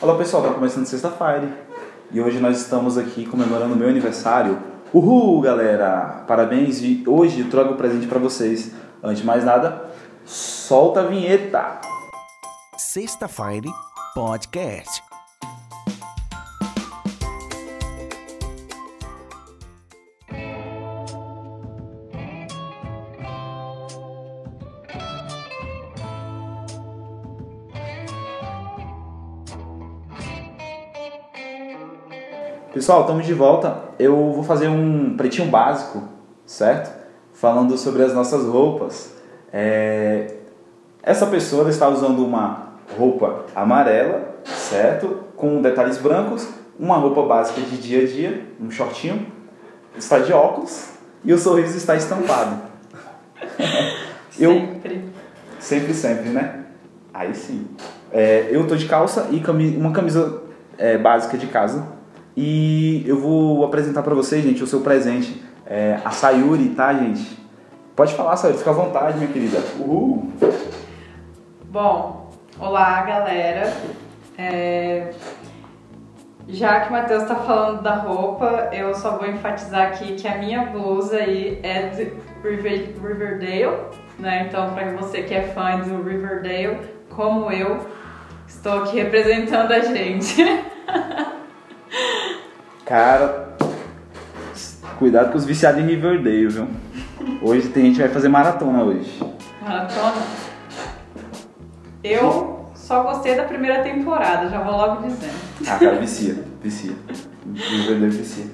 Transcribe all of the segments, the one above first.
Olá pessoal, tá começando sexta-feira e hoje nós estamos aqui comemorando o meu aniversário. Uhul, galera! Parabéns e hoje eu trago um presente para vocês. Antes de mais nada, solta a vinheta! Sexta-feira Podcast. Pessoal, estamos de volta. Eu vou fazer um pretinho básico, certo? Falando sobre as nossas roupas. É... Essa pessoa está usando uma roupa amarela, certo? Com detalhes brancos, uma roupa básica de dia a dia, um shortinho, está de óculos e o sorriso está estampado. eu... Sempre. Sempre, sempre, né? Aí sim. É, eu tô de calça e camisa, uma camisa é, básica de casa e eu vou apresentar para vocês, gente, o seu presente. É, a Sayuri, tá, gente? Pode falar, Sayuri, fica à vontade, minha querida. Uhul! Bom, olá, galera. É... Já que o Matheus está falando da roupa, eu só vou enfatizar aqui que a minha blusa aí é de Riverdale, né? Então, para você que é fã do Riverdale, como eu, estou aqui representando a gente. Cara, cuidado com os viciados em Riverdale, viu? Hoje tem gente que vai fazer maratona hoje. Maratona? Eu só gostei da primeira temporada, já vou logo dizendo. Ah, cara, vicia, vicia. Riverdale vicia.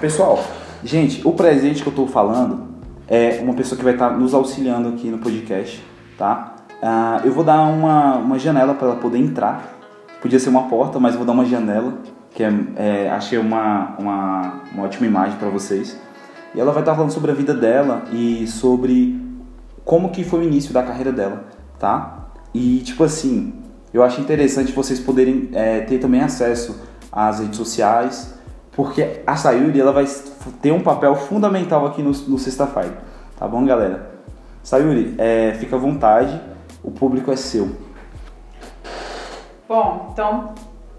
Pessoal, gente, o presente que eu tô falando é uma pessoa que vai estar tá nos auxiliando aqui no podcast, tá? Uh, eu vou dar uma, uma janela para ela poder entrar. Podia ser uma porta, mas eu vou dar uma janela que é, é, achei uma, uma, uma ótima imagem para vocês. E ela vai estar falando sobre a vida dela e sobre como que foi o início da carreira dela, tá? E tipo assim, eu acho interessante vocês poderem é, ter também acesso às redes sociais, porque a Sayuri ela vai ter um papel fundamental aqui no, no Sexta-feira, tá bom, galera? Sayuri, é, fica à vontade, o público é seu. Bom, então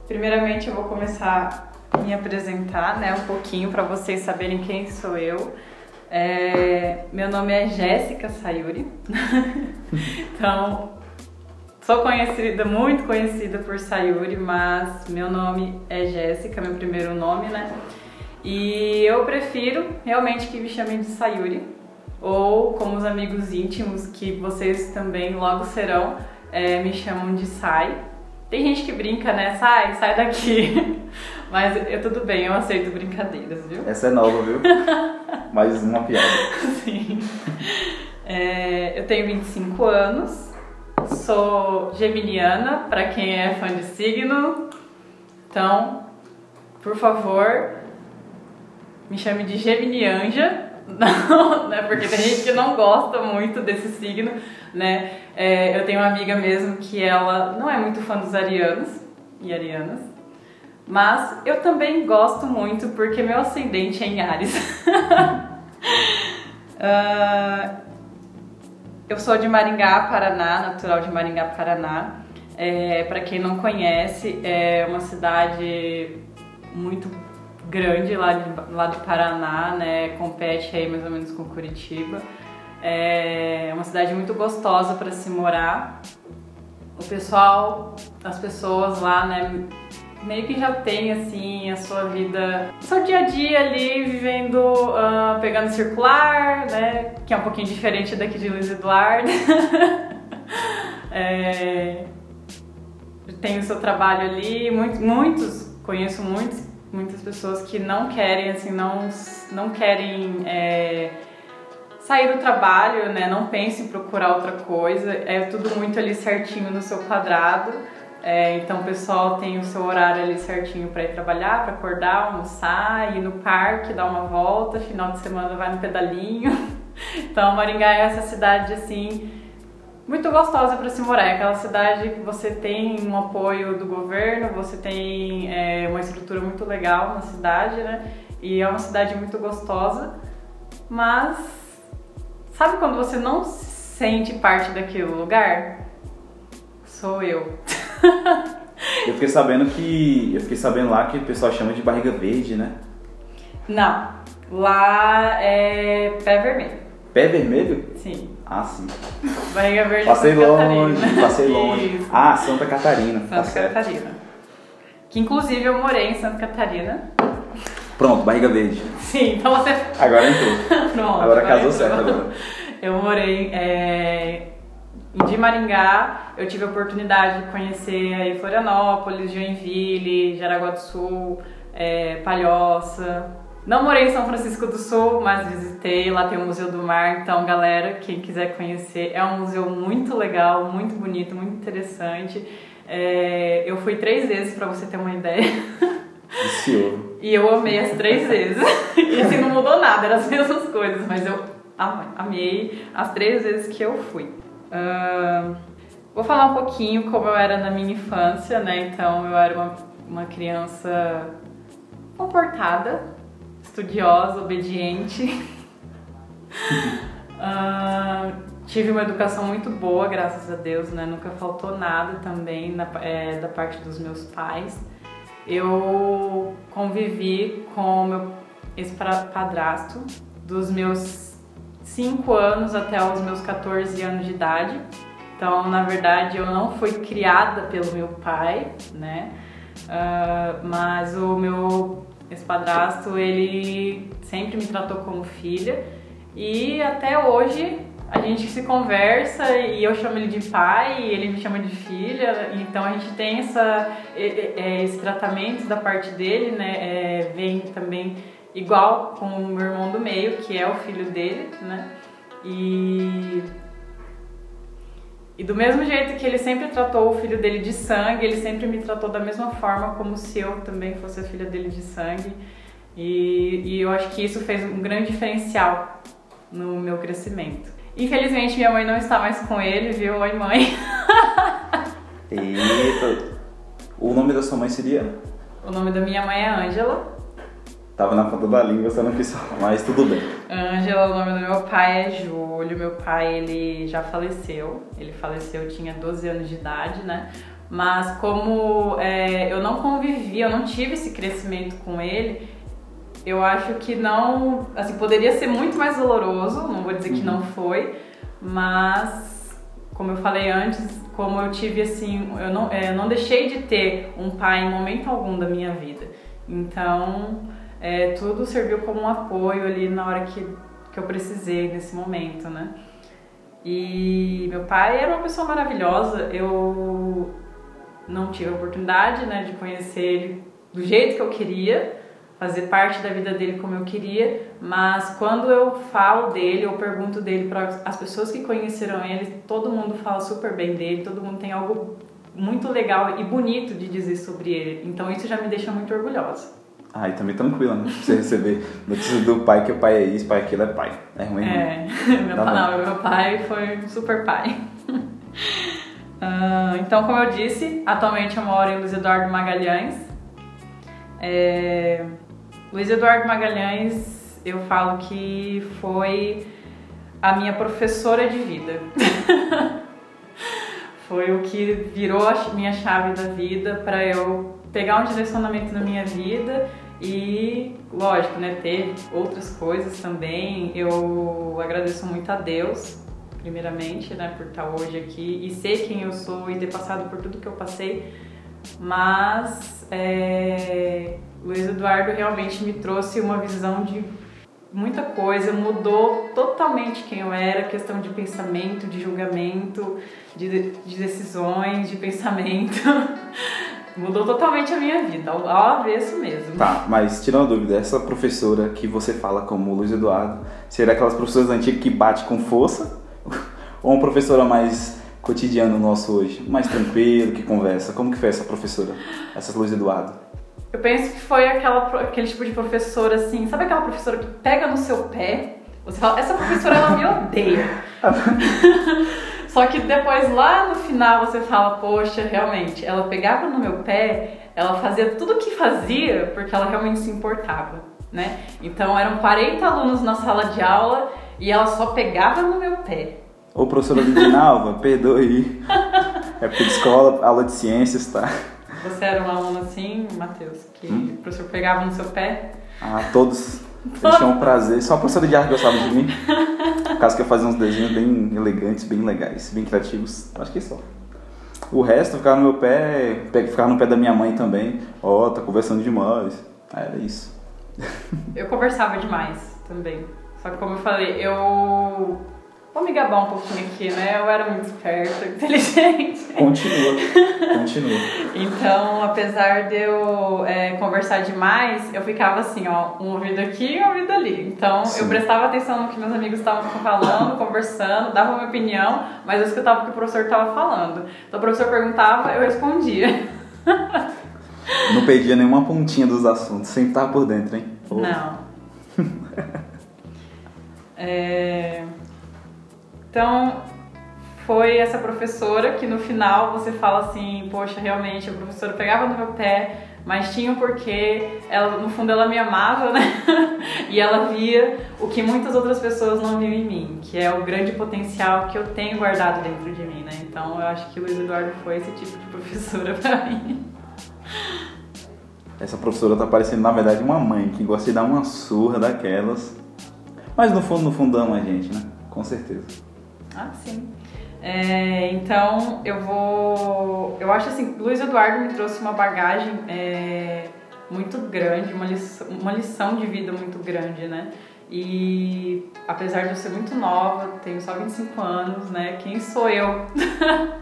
Primeiramente eu vou começar a me apresentar, né, um pouquinho para vocês saberem quem sou eu. É, meu nome é Jéssica Sayuri. então, sou conhecida, muito conhecida por Sayuri, mas meu nome é Jéssica, meu primeiro nome, né? E eu prefiro realmente que me chamem de Sayuri, ou como os amigos íntimos, que vocês também logo serão, é, me chamam de Sai. Tem gente que brinca, né? Sai, sai daqui. Mas eu tudo bem, eu aceito brincadeiras, viu? Essa é nova, viu? Mais uma piada. Sim. É, eu tenho 25 anos, sou geminiana, para quem é fã de signo. Então, por favor, me chame de Geminianja. Não, né? Porque tem gente que não gosta muito desse signo, né? É, eu tenho uma amiga mesmo que ela não é muito fã dos arianos e arianas, mas eu também gosto muito porque meu ascendente é em Ares. uh, eu sou de Maringá, Paraná, natural de Maringá, Paraná. É, Para quem não conhece, é uma cidade muito grande lá, de, lá do Paraná, né? Compete aí mais ou menos com Curitiba. É uma cidade muito gostosa para se morar. O pessoal, as pessoas lá, né, meio que já tem assim a sua vida, o seu dia a dia ali, vivendo, uh, pegando circular, né, que é um pouquinho diferente daqui de Luiz Eduardo. é, tem o seu trabalho ali, muitos, muitos, conheço muitos muitas pessoas que não querem, assim, não, não querem é, sair do trabalho, né? Não pensem em procurar outra coisa. É tudo muito ali certinho no seu quadrado. É, então o pessoal tem o seu horário ali certinho para ir trabalhar, para acordar, almoçar, ir no parque, dar uma volta, final de semana vai no pedalinho. Então Maringá é essa cidade assim muito gostosa para se morar. É aquela cidade que você tem um apoio do governo, você tem é, uma estrutura muito legal na cidade, né? E é uma cidade muito gostosa, mas sabe quando você não se sente parte daquele lugar? Sou eu. Eu fiquei sabendo que. Eu fiquei sabendo lá que o pessoal chama de barriga verde, né? Não, lá é pé vermelho. Pé vermelho? Sim. Ah, sim. Barriga verde Passei é Santa longe, Catarina. passei longe. Isso. Ah, Santa Catarina. tá Santa certo. Catarina. Que inclusive eu morei em Santa Catarina. Pronto, barriga verde. Sim, então você. Agora entrou. Pronto. Agora casou entrou. certo agora. Eu morei é, de Maringá, eu tive a oportunidade de conhecer aí Florianópolis, Joinville, Jaraguá do Sul, é, Palhoça. Não morei em São Francisco do Sul, mas visitei, lá tem o Museu do Mar, então galera, quem quiser conhecer, é um museu muito legal, muito bonito, muito interessante. É, eu fui três vezes para você ter uma ideia. Viciou. E eu amei as três vezes. E assim, não mudou nada, eram as mesmas coisas, mas eu am- amei as três vezes que eu fui. Ahn, vou falar um pouquinho como eu era na minha infância, né? Então, eu era uma, uma criança comportada, estudiosa, obediente. Ahn, tive uma educação muito boa, graças a Deus, né? Nunca faltou nada também na- é, da parte dos meus pais. Eu convivi com meu ex-padrasto dos meus 5 anos até os meus 14 anos de idade. Então, na verdade, eu não fui criada pelo meu pai, né? Ah, mas o meu ex-padrasto, ele sempre me tratou como filha. E até hoje a gente se conversa e eu chamo ele de pai e ele me chama de filha. Então a gente tem essa, é, esse tratamento da parte dele, né? É, vem também igual com o meu irmão do meio, que é o filho dele, né? E e do mesmo jeito que ele sempre tratou o filho dele de sangue, ele sempre me tratou da mesma forma como se eu também fosse a filha dele de sangue. E, e eu acho que isso fez um grande diferencial no meu crescimento. Infelizmente minha mãe não está mais com ele, viu? Oi mãe. Eita. O nome da sua mãe seria? O nome da minha mãe é Ângela. Tava na ponta da língua, você não quis falar, mas tudo bem. Ângela, o nome do meu pai é Júlio. Meu pai, ele já faleceu. Ele faleceu, eu tinha 12 anos de idade, né? Mas como é, eu não convivi, eu não tive esse crescimento com ele, eu acho que não... Assim, poderia ser muito mais doloroso, não vou dizer que não foi, mas... Como eu falei antes, como eu tive assim, eu não, é, eu não deixei de ter um pai em momento algum da minha vida. Então, é, tudo serviu como um apoio ali na hora que, que eu precisei nesse momento, né? E meu pai era uma pessoa maravilhosa, eu não tive a oportunidade né, de conhecer ele do jeito que eu queria, fazer parte da vida dele como eu queria, mas quando eu falo dele, eu pergunto dele para as pessoas que conheceram ele, todo mundo fala super bem dele, todo mundo tem algo muito legal e bonito de dizer sobre ele, então isso já me deixa muito orgulhosa. Ah, e também tranquila, né? Você receber notícias do pai que o pai é isso, pai aquilo é pai. É ruim, É, meu, Tá bom. não, meu pai foi um super pai. Ah, então, como eu disse, atualmente eu moro em Luiz Eduardo Magalhães. É, Luiz Eduardo Magalhães, eu falo que foi a minha professora de vida. foi o que virou a minha chave da vida para eu pegar um direcionamento na minha vida e, lógico, né, teve outras coisas também. Eu agradeço muito a Deus, primeiramente, né, por estar hoje aqui e ser quem eu sou e ter passado por tudo que eu passei. Mas é, Luiz Eduardo realmente me trouxe uma visão de muita coisa, mudou totalmente quem eu era, questão de pensamento, de julgamento, de, de decisões, de pensamento. mudou totalmente a minha vida, ao, ao avesso mesmo. Tá, mas tirando a dúvida, essa professora que você fala como Luiz Eduardo, seria aquelas professoras antigas que bate com força? Ou uma professora mais cotidiana nosso hoje? Mais tranquilo, que conversa? Como que foi essa professora, essa Luiz Eduardo? Eu penso que foi aquela, aquele tipo de professora assim, sabe aquela professora que pega no seu pé? Você fala, essa professora ela me odeia. Só que depois lá no final você fala, poxa, realmente, ela pegava no meu pé, ela fazia tudo o que fazia porque ela realmente se importava, né? Então eram 40 alunos na sala de aula e ela só pegava no meu pé. Ô professora Lidinalva, perdoe aí. É porque de escola, aula de ciências, tá? Você era um aluno assim, Matheus, que Hum? o professor pegava no seu pé? Ah, todos. Eles um prazer. Só a professora de arte gostava de mim. Por causa que eu fazia uns desenhos bem elegantes, bem legais, bem criativos. Acho que só. O resto ficava no meu pé, ficava no pé da minha mãe também. Ó, tá conversando demais. Era isso. Eu conversava demais também. Só que como eu falei, eu vou me gabar um pouquinho aqui, né? Eu era muito esperta, inteligente. Continua. Continua. Então, apesar de eu é, conversar demais, eu ficava assim, ó, um ouvido aqui e um ouvido ali. Então, Sim. eu prestava atenção no que meus amigos estavam falando, conversando, dava uma opinião, mas eu escutava o que o professor estava falando. Então, o professor perguntava, eu respondia. Não perdia nenhuma pontinha dos assuntos. Sempre tava por dentro, hein? Não. É, Então, foi essa professora que no final você fala assim, poxa, realmente a professora pegava no meu pé, mas tinha um porquê, ela, no fundo ela me amava, né? e ela via o que muitas outras pessoas não viam em mim, que é o grande potencial que eu tenho guardado dentro de mim, né? Então eu acho que o Luiz Eduardo foi esse tipo de professora pra mim. Essa professora tá parecendo, na verdade, uma mãe que gosta de dar uma surra daquelas. Mas no fundo, no fundo ama a gente, né? Com certeza. Ah, sim. É, então, eu vou. Eu acho assim, Luiz Eduardo me trouxe uma bagagem é, muito grande, uma lição, uma lição de vida muito grande, né? E apesar de eu ser muito nova, tenho só 25 anos, né? Quem sou eu?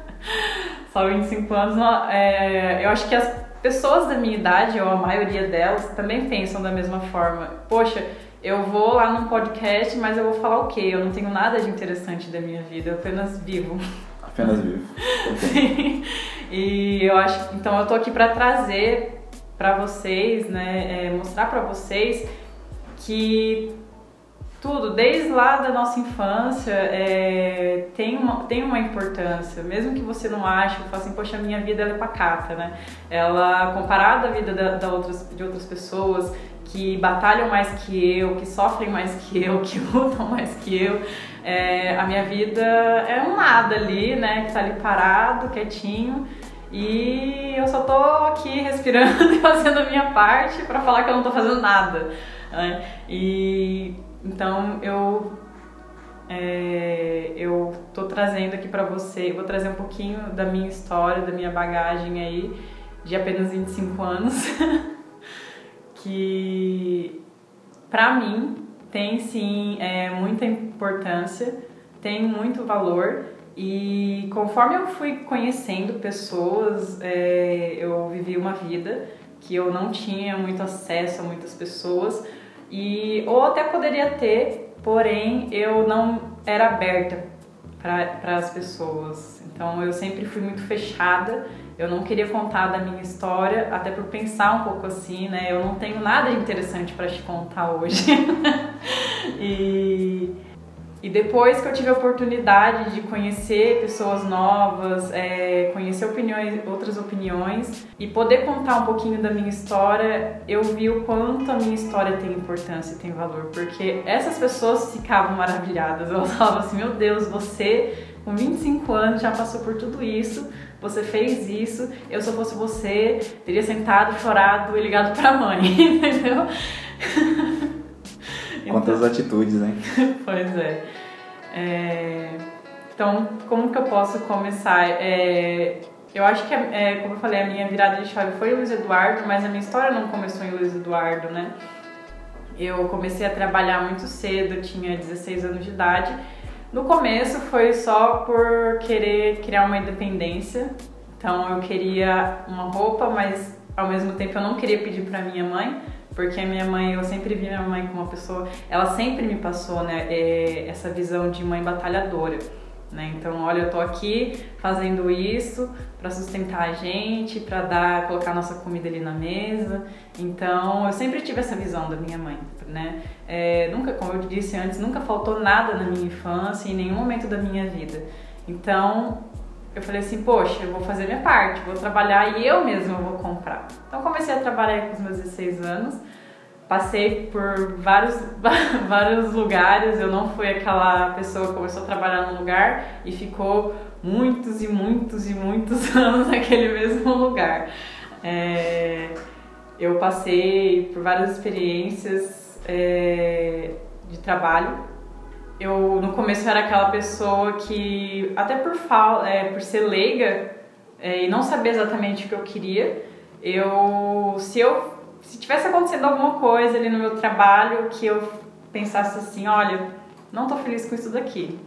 só 25 anos, é, eu acho que as pessoas da minha idade, ou a maioria delas, também pensam da mesma forma. Poxa, eu vou lá num podcast, mas eu vou falar o quê? Eu não tenho nada de interessante da minha vida, eu apenas vivo. Apenas vivo. Ok. e eu acho, então eu tô aqui para trazer para vocês, né, é, mostrar para vocês que tudo, desde lá da nossa infância, é, tem, uma, tem uma importância. Mesmo que você não ache, eu falo assim, poxa, a minha vida é pacata, né? Ela, comparada à vida da, da outras, de outras pessoas que batalham mais que eu, que sofrem mais que eu, que lutam mais que eu, é, a minha vida é um nada ali, né? Que tá ali parado, quietinho. E eu só tô aqui respirando e fazendo a minha parte para falar que eu não tô fazendo nada. né? E então eu é, eu tô trazendo aqui para você, vou trazer um pouquinho da minha história, da minha bagagem aí de apenas 25 anos, que pra mim tem sim é, muita importância, tem muito valor e conforme eu fui conhecendo pessoas, é, eu vivi uma vida que eu não tinha muito acesso a muitas pessoas e ou até poderia ter, porém eu não era aberta para as pessoas. Então eu sempre fui muito fechada. Eu não queria contar da minha história, até por pensar um pouco assim, né? Eu não tenho nada interessante para te contar hoje. e e depois que eu tive a oportunidade de conhecer pessoas novas, é, conhecer opiniões, outras opiniões e poder contar um pouquinho da minha história, eu vi o quanto a minha história tem importância e tem valor, porque essas pessoas ficavam maravilhadas. Elas falavam assim: Meu Deus, você com 25 anos já passou por tudo isso, você fez isso. Eu, se eu fosse você, teria sentado, chorado e ligado pra mãe, entendeu? Quantas atitudes, hein? Pois é. É, Então, como que eu posso começar? É, Eu acho que, é, como eu falei, a minha virada de chave foi o Luiz Eduardo, mas a minha história não começou em Luiz Eduardo, né? Eu comecei a trabalhar muito cedo, tinha 16 anos de idade. No começo foi só por querer criar uma independência. Então eu queria uma roupa, mas ao mesmo tempo eu não queria pedir para minha mãe, porque a minha mãe, eu sempre vi minha mãe como uma pessoa, ela sempre me passou, né, é, essa visão de mãe batalhadora. Né? Então, olha, eu tô aqui fazendo isso para sustentar a gente, para dar, colocar nossa comida ali na mesa. Então, eu sempre tive essa visão da minha mãe, né? É, nunca, como eu disse antes, nunca faltou nada na minha infância, em nenhum momento da minha vida. Então, eu falei assim, poxa, eu vou fazer minha parte, vou trabalhar e eu mesma vou comprar. Então, comecei a trabalhar com os meus 16 anos. Passei por vários, vários lugares, eu não fui aquela pessoa que começou a trabalhar num lugar e ficou muitos e muitos e muitos anos naquele mesmo lugar. É, eu passei por várias experiências é, de trabalho. Eu no começo era aquela pessoa que, até por, fal, é, por ser leiga é, e não saber exatamente o que eu queria, eu se eu se tivesse acontecendo alguma coisa ali no meu trabalho que eu pensasse assim, olha, não tô feliz com isso daqui.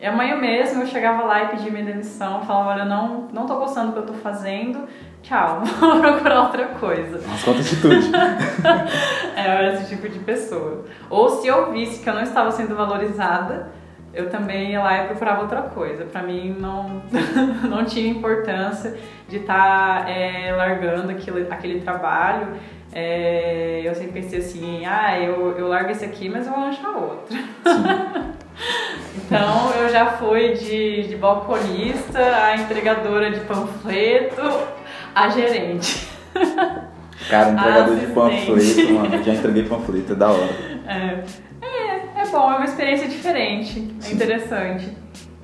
E amanhã mesmo eu chegava lá e pedia minha demissão, falava, olha, não, não tô gostando do que eu tô fazendo, tchau, vou procurar outra coisa. Mas quanta atitude. é, eu era esse tipo de pessoa. Ou se eu visse que eu não estava sendo valorizada, eu também ia lá e procurava outra coisa. Para mim não, não tinha importância de estar tá, é, largando aquele, aquele trabalho. É, eu sempre pensei assim, ah, eu, eu largo esse aqui, mas eu vou achar outro. então eu já fui de, de balconista a entregadora de panfleto a gerente. Cara, entregador de panfleto, mano, já entreguei panfleto, é da hora. É, é, é bom, é uma experiência diferente, é Sim. interessante.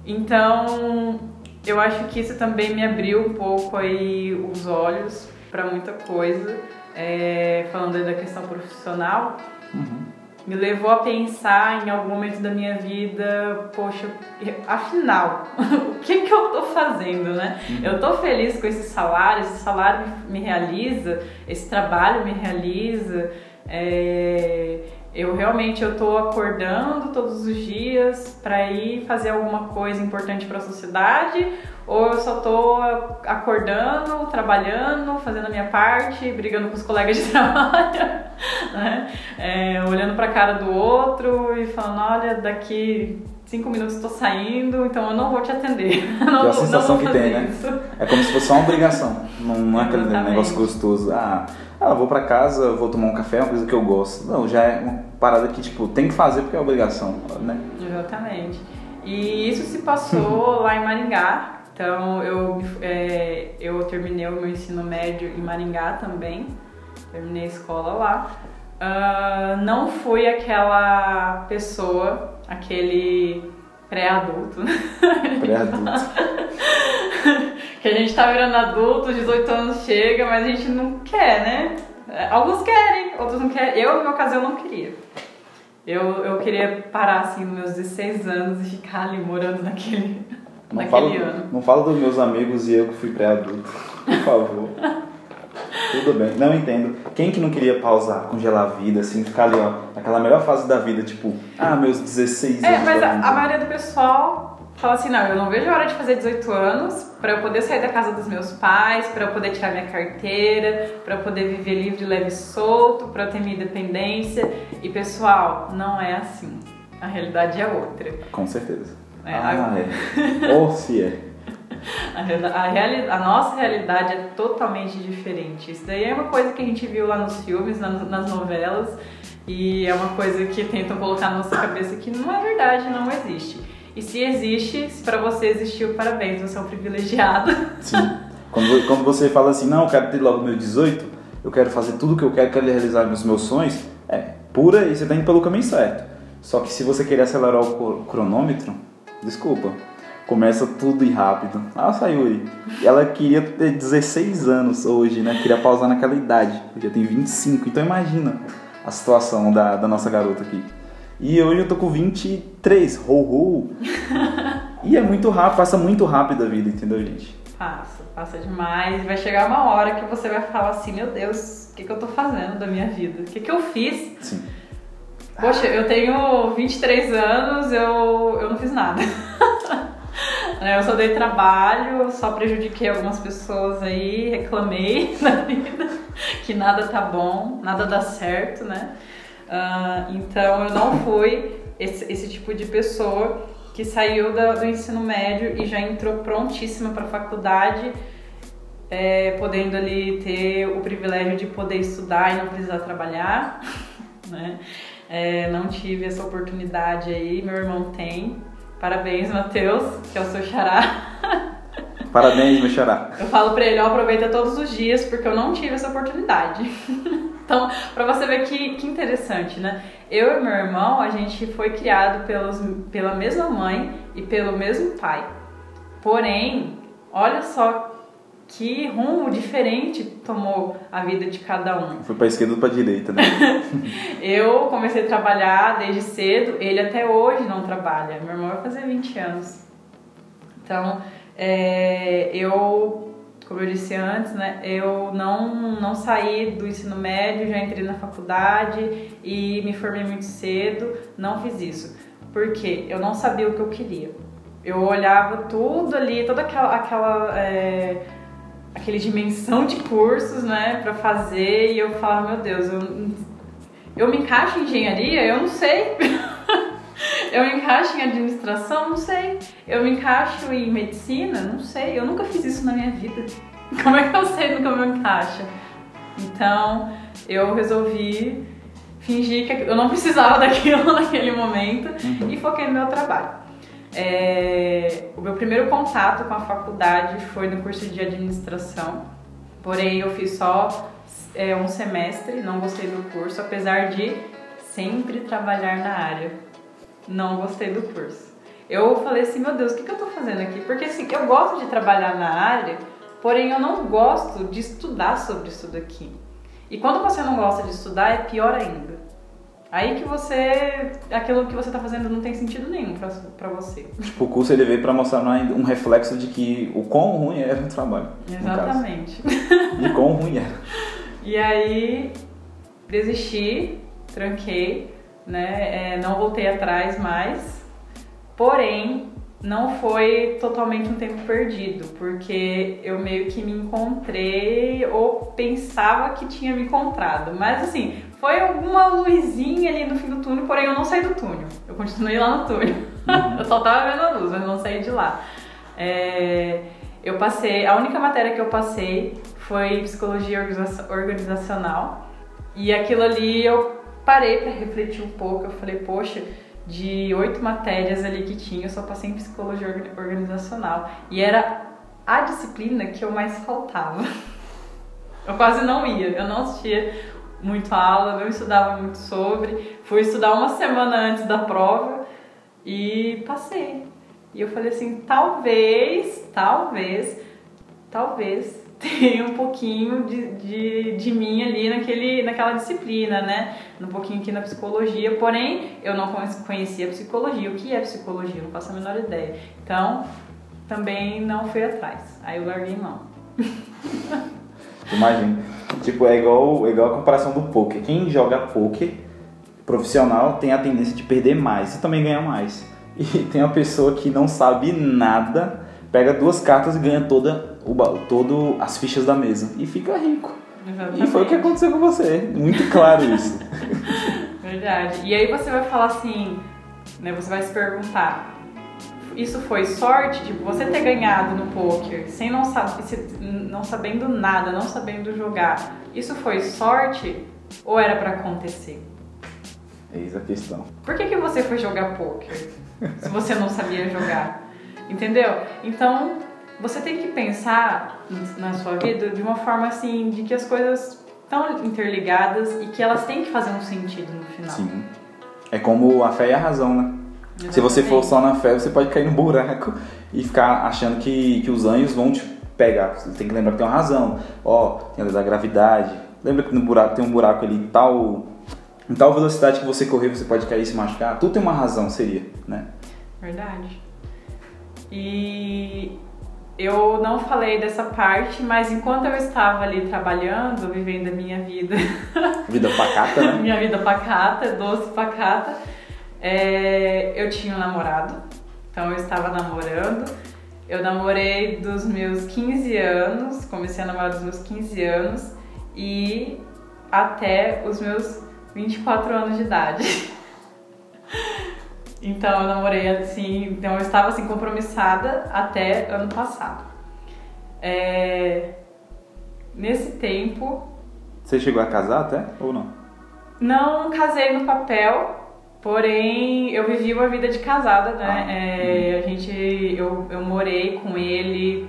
Então, eu acho que isso também me abriu um pouco aí os olhos para muita coisa, é, falando da questão profissional. Uhum me levou a pensar em algum momento da minha vida, poxa, afinal, o que que eu tô fazendo, né? Uhum. Eu tô feliz com esse salário, esse salário me realiza, esse trabalho me realiza, é, eu realmente eu tô acordando todos os dias para ir fazer alguma coisa importante para a sociedade ou eu só tô acordando, trabalhando, fazendo a minha parte, brigando com os colegas de trabalho, né? É, olhando para a cara do outro e falando, olha, daqui cinco minutos estou saindo, então eu não vou te atender. Não, é a sensação que tem, né? Isso. É como se fosse só uma obrigação, não, não é aquele Exatamente. negócio gostoso. Ah, ah, vou para casa, vou tomar um café, uma coisa que eu gosto. Não, já é uma parada que, tipo, tem que fazer porque é obrigação, né? Exatamente. E isso se passou lá em Maringá, então eu, é, eu terminei o meu ensino médio em Maringá também, terminei a escola lá. Uh, não fui aquela pessoa, aquele pré-adulto. Né? Pré-adulto. que a gente tá virando adulto, 18 anos chega, mas a gente não quer, né? Alguns querem, outros não querem. Eu, no meu caso, eu não queria. Eu, eu queria parar assim nos meus 16 anos e ficar ali morando naquele não falo, ano. Não falo dos meus amigos e eu que fui pré-adulto. Por favor. Tudo bem. Não entendo. Quem que não queria pausar, congelar a vida, assim, ficar ali, ó, naquela melhor fase da vida, tipo, ah, meus 16 é, anos. É, mas a, a, maioria do pessoal fala assim: não, eu não vejo a hora de fazer 18 anos para eu poder sair da casa dos meus pais, para eu poder tirar minha carteira, para eu poder viver livre, leve e solto, para eu ter minha independência. E pessoal, não é assim. A realidade é outra. Com certeza. É, ah, a... é. Ou se é. A, a, reali... a nossa realidade é totalmente diferente. Isso daí é uma coisa que a gente viu lá nos filmes, nas, nas novelas, e é uma coisa que tentam colocar na nossa cabeça que não é verdade, não existe. E se existe, se para você existiu, parabéns, você é um privilegiado. Sim. Quando, quando você fala assim, não, eu quero ter logo meu 18, eu quero fazer tudo o que eu quero, quero realizar meus, meus sonhos, é pura e você está indo pelo caminho certo. Só que se você querer acelerar o cronômetro, Desculpa. Começa tudo e rápido. Ah, saiu aí. Ela queria ter 16 anos hoje, né? Queria pausar naquela idade. Já tem 25. Então imagina a situação da, da nossa garota aqui. E hoje eu tô com 23. Ho, ho. E é muito rápido, passa muito rápido a vida, entendeu, gente? Passa, passa demais. Vai chegar uma hora que você vai falar assim: Meu Deus, o que, que eu tô fazendo da minha vida? O que, que eu fiz? Sim Poxa, eu tenho 23 anos, eu, eu não fiz nada. eu só dei trabalho, só prejudiquei algumas pessoas aí, reclamei na vida que nada tá bom, nada dá certo, né? Uh, então eu não fui esse, esse tipo de pessoa que saiu do, do ensino médio e já entrou prontíssima para a faculdade, é, podendo ali ter o privilégio de poder estudar e não precisar trabalhar, né? É, não tive essa oportunidade aí, meu irmão tem. Parabéns, Matheus, que é o seu xará. Parabéns, meu xará. Eu falo pra ele, ó, aproveita todos os dias, porque eu não tive essa oportunidade. então, pra você ver que, que interessante, né? Eu e meu irmão, a gente foi criado pelos, pela mesma mãe e pelo mesmo pai. Porém, olha só que rumo diferente tomou a vida de cada um. Foi pra esquerda ou pra direita, né? Eu comecei a trabalhar desde cedo, ele até hoje não trabalha. Meu irmão vai fazer 20 anos. Então, é, eu, como eu disse antes, né, eu não, não saí do ensino médio, já entrei na faculdade e me formei muito cedo, não fiz isso. Porque eu não sabia o que eu queria. Eu olhava tudo ali, toda aquela, aquela é, aquele dimensão de cursos, né, para fazer e eu falava, meu Deus, eu, eu me encaixo em engenharia? Eu não sei. eu me encaixo em administração? Não sei. Eu me encaixo em medicina? Não sei. Eu nunca fiz isso na minha vida. Como é que eu sei no que eu me encaixo? Então, eu resolvi fingir que eu não precisava daquilo naquele momento uhum. e foquei no meu trabalho. É, o meu primeiro contato com a faculdade foi no curso de administração, porém eu fiz só é, um semestre, não gostei do curso, apesar de sempre trabalhar na área. Não gostei do curso. Eu falei assim, meu Deus, o que, que eu tô fazendo aqui? Porque assim, eu gosto de trabalhar na área, porém eu não gosto de estudar sobre isso daqui. E quando você não gosta de estudar, é pior ainda. Aí que você. aquilo que você tá fazendo não tem sentido nenhum pra, pra você. Tipo, o curso ele veio pra mostrar um reflexo de que o quão ruim era o trabalho. Exatamente. E quão ruim era. E aí desisti, tranquei, né? É, não voltei atrás mais. Porém, não foi totalmente um tempo perdido, porque eu meio que me encontrei ou pensava que tinha me encontrado. Mas assim, foi alguma luzinha ali no fim do túnel, porém eu não saí do túnel. Eu continuei lá no túnel. Uhum. eu só tava vendo a luz, mas não saí de lá. É, eu passei, a única matéria que eu passei foi psicologia organizacional. E aquilo ali eu parei para refletir um pouco. Eu falei, poxa, de oito matérias ali que tinha, eu só passei em psicologia organizacional. E era a disciplina que eu mais faltava. Eu quase não ia, eu não assistia muito aula, não estudava muito sobre. Fui estudar uma semana antes da prova e passei. E eu falei assim, talvez, talvez, talvez tenha um pouquinho de, de, de mim ali naquele, naquela disciplina, né? Um pouquinho aqui na psicologia, porém eu não conhecia psicologia. O que é psicologia? Não faço a menor ideia. Então, também não fui atrás. Aí eu larguei mão. Imagina. Tipo, é igual, é igual a comparação do poker. Quem joga poker profissional tem a tendência de perder mais e também ganhar mais. E tem uma pessoa que não sabe nada, pega duas cartas e ganha toda, o, todo as fichas da mesa e fica rico. Exatamente. E foi o que aconteceu com você. Muito claro isso. Verdade. E aí você vai falar assim, né? Você vai se perguntar, isso foi sorte, tipo, você ter ganhado no poker sem não, sab não sabendo nada, não sabendo jogar, isso foi sorte ou era para acontecer? Eis a questão. Por que, que você foi jogar poker se você não sabia jogar? Entendeu? Então, você tem que pensar na sua vida de uma forma assim, de que as coisas estão interligadas e que elas têm que fazer um sentido no final. Sim. É como a fé e a razão, né? Exatamente. Se você for só na fé, você pode cair no buraco e ficar achando que, que os anjos vão te pegar. Você tem que lembrar que tem uma razão. Ó, tem a lei da gravidade. Lembra que no buraco tem um buraco ali em tal, em tal velocidade que você correr, você pode cair e se machucar? Tudo tem uma razão, seria, né? Verdade. E eu não falei dessa parte, mas enquanto eu estava ali trabalhando, vivendo a minha vida. Vida pacata, né? minha vida pacata, doce pacata é, eu tinha um namorado, então eu estava namorando. Eu namorei dos meus 15 anos, comecei a namorar dos meus 15 anos e até os meus 24 anos de idade. então eu namorei assim, então eu estava assim compromissada até ano passado. É, nesse tempo. Você chegou a casar até ou não? Não casei no papel, Porém, eu vivi uma vida de casada, né? Ah, é, a gente, eu, eu morei com ele,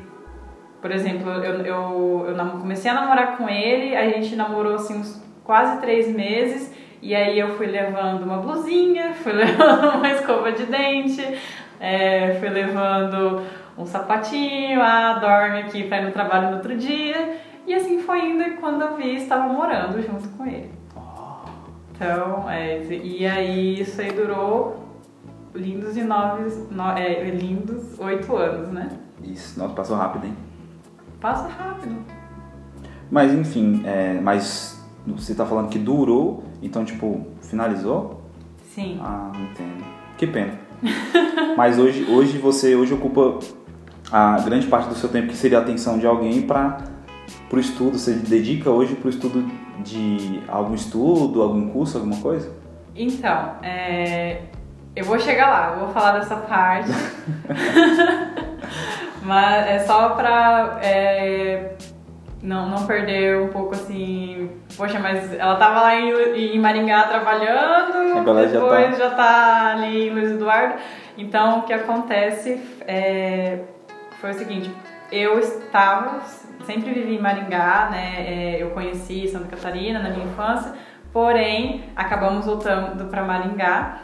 por exemplo, eu, eu, eu comecei a namorar com ele, a gente namorou assim uns quase três meses, e aí eu fui levando uma blusinha, fui levando uma escova de dente, é, fui levando um sapatinho, ah, dorme aqui pra ir no trabalho no outro dia. E assim foi indo e quando eu vi, estava morando junto com ele. Então, é, e aí isso aí durou lindos e nove, no, é, lindos oito anos, né? Isso, nossa, passou rápido, hein? Passa rápido. Mas enfim, é, mas você tá falando que durou, então tipo, finalizou? Sim. Ah, entendo. Que pena. mas hoje, hoje você hoje ocupa a grande parte do seu tempo que seria a atenção de alguém para pro estudo. Você dedica hoje pro estudo de algum estudo, algum curso, alguma coisa? Então, é, eu vou chegar lá, eu vou falar dessa parte. Mas é só pra é, não, não perder um pouco assim. Poxa, mas ela tava lá em, em Maringá trabalhando, Agora já depois tá. já tá ali em Luiz Eduardo. Então o que acontece é, foi o seguinte, eu estava, sempre vivi em Maringá, né? é, eu conheci Santa Catarina na minha infância, porém acabamos voltando para Maringá.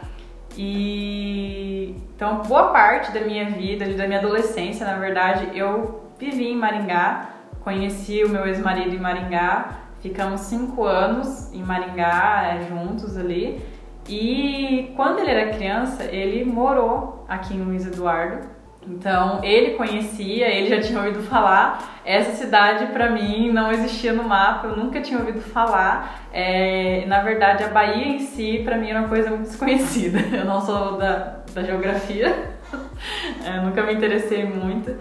E então boa parte da minha vida, da minha adolescência, na verdade, eu vivi em Maringá, conheci o meu ex-marido em Maringá, ficamos cinco anos em Maringá é, juntos ali. E quando ele era criança, ele morou aqui em Luiz Eduardo. Então ele conhecia, ele já tinha ouvido falar. Essa cidade para mim não existia no mapa, eu nunca tinha ouvido falar. É, na verdade, a Bahia em si para mim era uma coisa muito desconhecida. Eu não sou da, da geografia, é, nunca me interessei muito.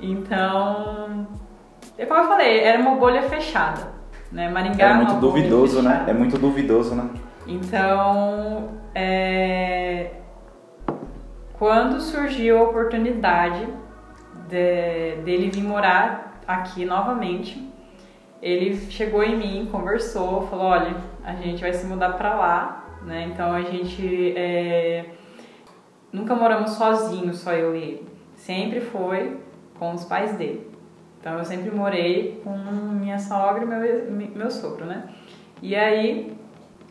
Então, é como eu falei, era uma bolha fechada. Né? Maringá É muito duvidoso, né? É muito duvidoso, né? Então, é, quando surgiu a oportunidade de- dele vir morar aqui novamente, ele chegou em mim, conversou, falou: olha, a gente vai se mudar pra lá, né? Então a gente é, nunca moramos sozinhos, só eu e ele. Sempre foi com os pais dele. Então eu sempre morei com minha sogra e meu, meu sogro, né? E aí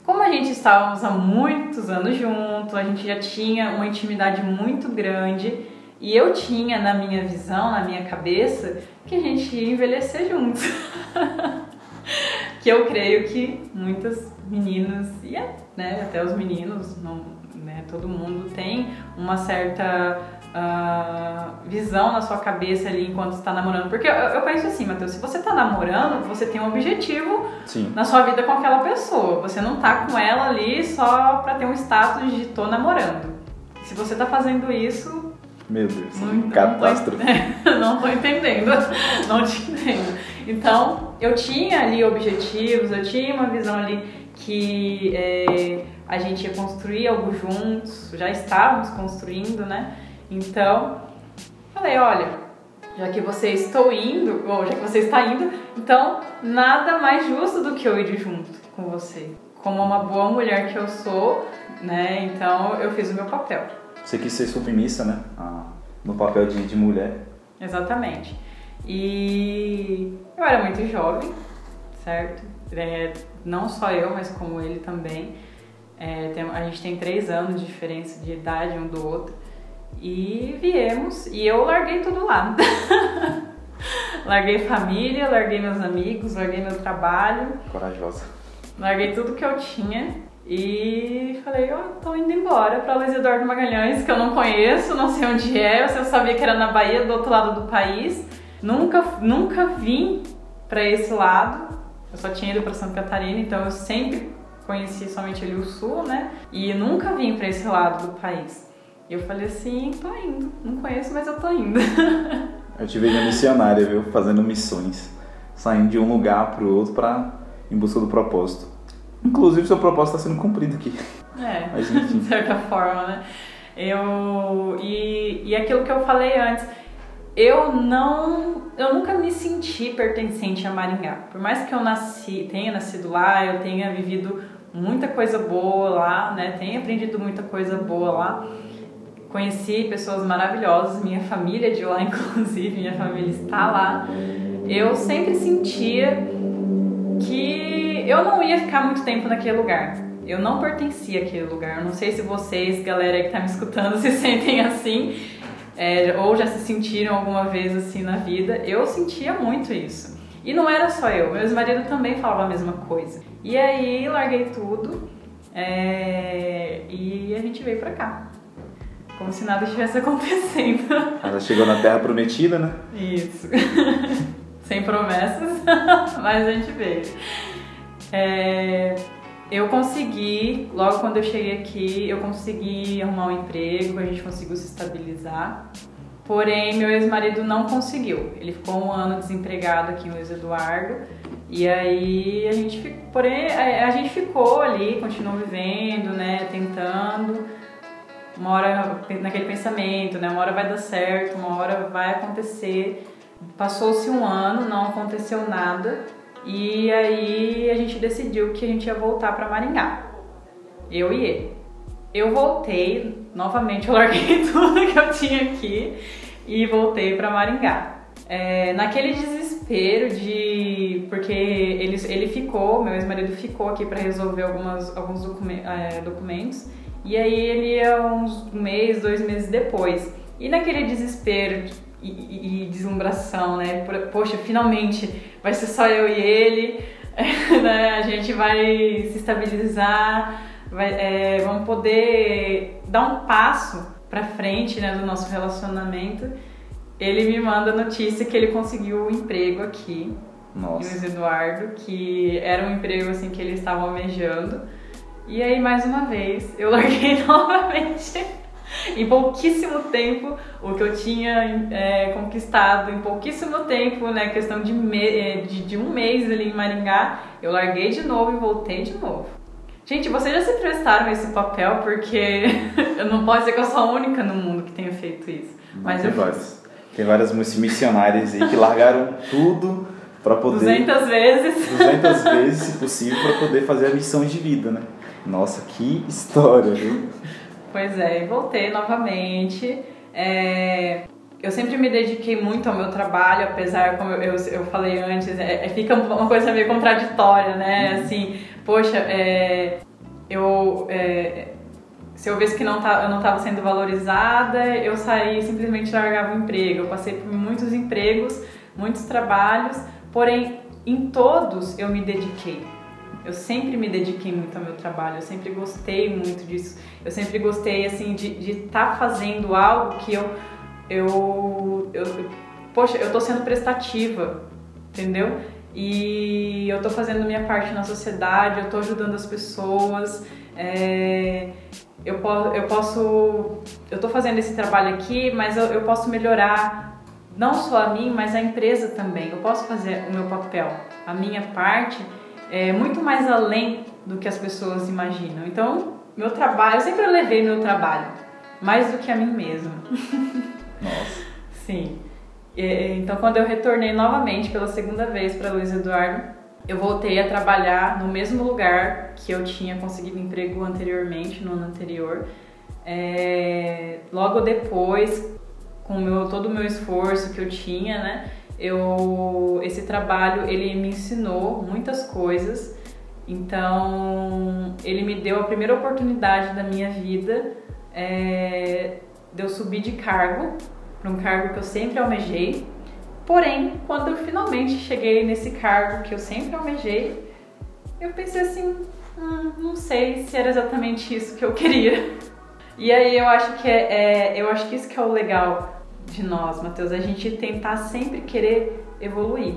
como a gente estávamos há muitos anos juntos, a gente já tinha uma intimidade muito grande e eu tinha na minha visão, na minha cabeça, que a gente ia envelhecer juntos. que eu creio que muitas meninas e é, né, até os meninos, não, né, todo mundo tem uma certa ah, visão na sua cabeça ali enquanto está namorando. Porque eu, eu penso assim, Matheus, se você está namorando, você tem um objetivo Sim. na sua vida com aquela pessoa. Você não tá com ela ali só pra ter um status de tô namorando. Se você tá fazendo isso, Meu Deus. não, Catástrofe. não tô entendendo. Não te entendo. Então, eu tinha ali objetivos, eu tinha uma visão ali que é, a gente ia construir algo juntos, já estávamos construindo, né? Então, falei, olha, já que você estou indo, ou já que você está indo, então nada mais justo do que eu ir junto com você. Como uma boa mulher que eu sou, né? Então eu fiz o meu papel. Você quis ser submissa, né? Ah, no papel de, de mulher. Exatamente. E eu era muito jovem, certo? É, não só eu, mas como ele também. É, tem- a gente tem três anos de diferença de idade um do outro. E viemos, e eu larguei tudo lá. larguei família, larguei meus amigos, larguei meu trabalho, Corajosa. larguei tudo que eu tinha e falei, ó, tô indo embora pra Luiz Eduardo Magalhães, que eu não conheço, não sei onde é, eu só sabia que era na Bahia, do outro lado do país. Nunca, nunca vim pra esse lado, eu só tinha ido pra Santa Catarina, então eu sempre conheci somente ali o sul, né? E nunca vim pra esse lado do país. E eu falei assim, tô indo, não conheço, mas eu tô indo. Eu te vejo missionária, viu? Fazendo missões. Saindo de um lugar pro outro pra, em busca do propósito. Inclusive, seu propósito está sendo cumprido aqui. É, Mas enfim. de certa forma, né? Eu e, e aquilo que eu falei antes, eu não, eu nunca me senti pertencente a Maringá. Por mais que eu nasci, tenha nascido lá, eu tenha vivido muita coisa boa lá, né? Tenha aprendido muita coisa boa lá. Conheci pessoas maravilhosas, minha família de lá, inclusive, minha família está lá. Eu sempre sentia que eu não ia ficar muito tempo naquele lugar. Eu não pertencia àquele lugar. Eu não sei se vocês, galera que tá me escutando, se sentem assim. é, ou já se sentiram alguma vez assim na vida. Eu sentia muito isso. E não era só eu, meu ex-marido também falava a mesma coisa. E aí larguei tudo é, e a gente veio pra cá. Como se nada estivesse acontecendo. Ela chegou na Terra Prometida, né? Isso. Sem promessas, mas a gente veio. É, eu consegui, logo quando eu cheguei aqui, eu consegui arrumar um emprego, a gente conseguiu se estabilizar. Porém, meu ex-marido não conseguiu. Ele ficou um ano desempregado aqui em Luiz Eduardo. E aí a gente ficou, porém, a gente ficou ali, continuou vivendo, né, tentando. Uma hora naquele pensamento, né, uma hora vai dar certo, uma hora vai acontecer. Passou-se um ano, não aconteceu nada. E aí a gente decidiu que a gente ia voltar para Maringá. Eu e ele. Eu voltei, novamente eu larguei tudo que eu tinha aqui e voltei para Maringá. É, naquele desespero de. Porque ele, ele ficou, meu ex-marido ficou aqui para resolver algumas, alguns é, documentos. E aí ele ia uns mês, dois meses depois. E naquele desespero e, e, e deslumbração, né? Poxa, finalmente vai ser só eu e ele, né? A gente vai se estabilizar, vai, é, vamos poder dar um passo para frente, né, do nosso relacionamento. Ele me manda a notícia que ele conseguiu um emprego aqui, Nossa. Luiz Eduardo, que era um emprego assim que ele estava almejando. E aí mais uma vez eu larguei novamente em pouquíssimo tempo o que eu tinha é, conquistado em pouquíssimo tempo, né? Questão de, me, é, de, de, um mês ali em Maringá, eu larguei de novo e voltei de novo. Gente, vocês já se prestaram esse papel porque eu não posso dizer que eu sou a única no mundo que tenha feito isso. Mas tem eu vários. Tem várias missionárias aí que largaram tudo para poder 200 vezes 200 vezes, se possível, para poder fazer a missão de vida, né? Nossa, que história, viu? Pois é, e voltei novamente. É, eu sempre me dediquei muito ao meu trabalho, apesar, como eu, eu, eu falei antes, é, é fica uma coisa meio contraditória, né? Uhum. Assim, poxa, é, eu, é, se eu visse que não tá, eu não estava sendo valorizada, eu saí simplesmente largava o emprego. Eu passei por muitos empregos, muitos trabalhos, porém, em todos eu me dediquei. Eu sempre me dediquei muito ao meu trabalho, eu sempre gostei muito disso. Eu sempre gostei, assim, de estar tá fazendo algo que eu, eu, eu, Poxa, eu tô sendo prestativa, entendeu? E eu tô fazendo minha parte na sociedade, eu tô ajudando as pessoas. É, eu, posso, eu posso. Eu tô fazendo esse trabalho aqui, mas eu, eu posso melhorar não só a mim, mas a empresa também. Eu posso fazer o meu papel, a minha parte é muito mais além do que as pessoas imaginam. Então, meu trabalho, eu sempre levei meu trabalho mais do que a mim mesma. Nossa. Sim. Então, quando eu retornei novamente pela segunda vez para Luiz Eduardo, eu voltei a trabalhar no mesmo lugar que eu tinha conseguido emprego anteriormente, no ano anterior. É, logo depois, com meu, todo o meu esforço que eu tinha, né, eu esse trabalho ele me ensinou muitas coisas. Então ele me deu a primeira oportunidade da minha vida é, de eu subir de cargo para um cargo que eu sempre almejei. Porém, quando eu finalmente cheguei nesse cargo que eu sempre almejei, eu pensei assim, hum, não sei se era exatamente isso que eu queria. E aí eu acho que é, é eu acho que isso que é o legal de nós, Matheus, a gente tentar sempre querer evoluir.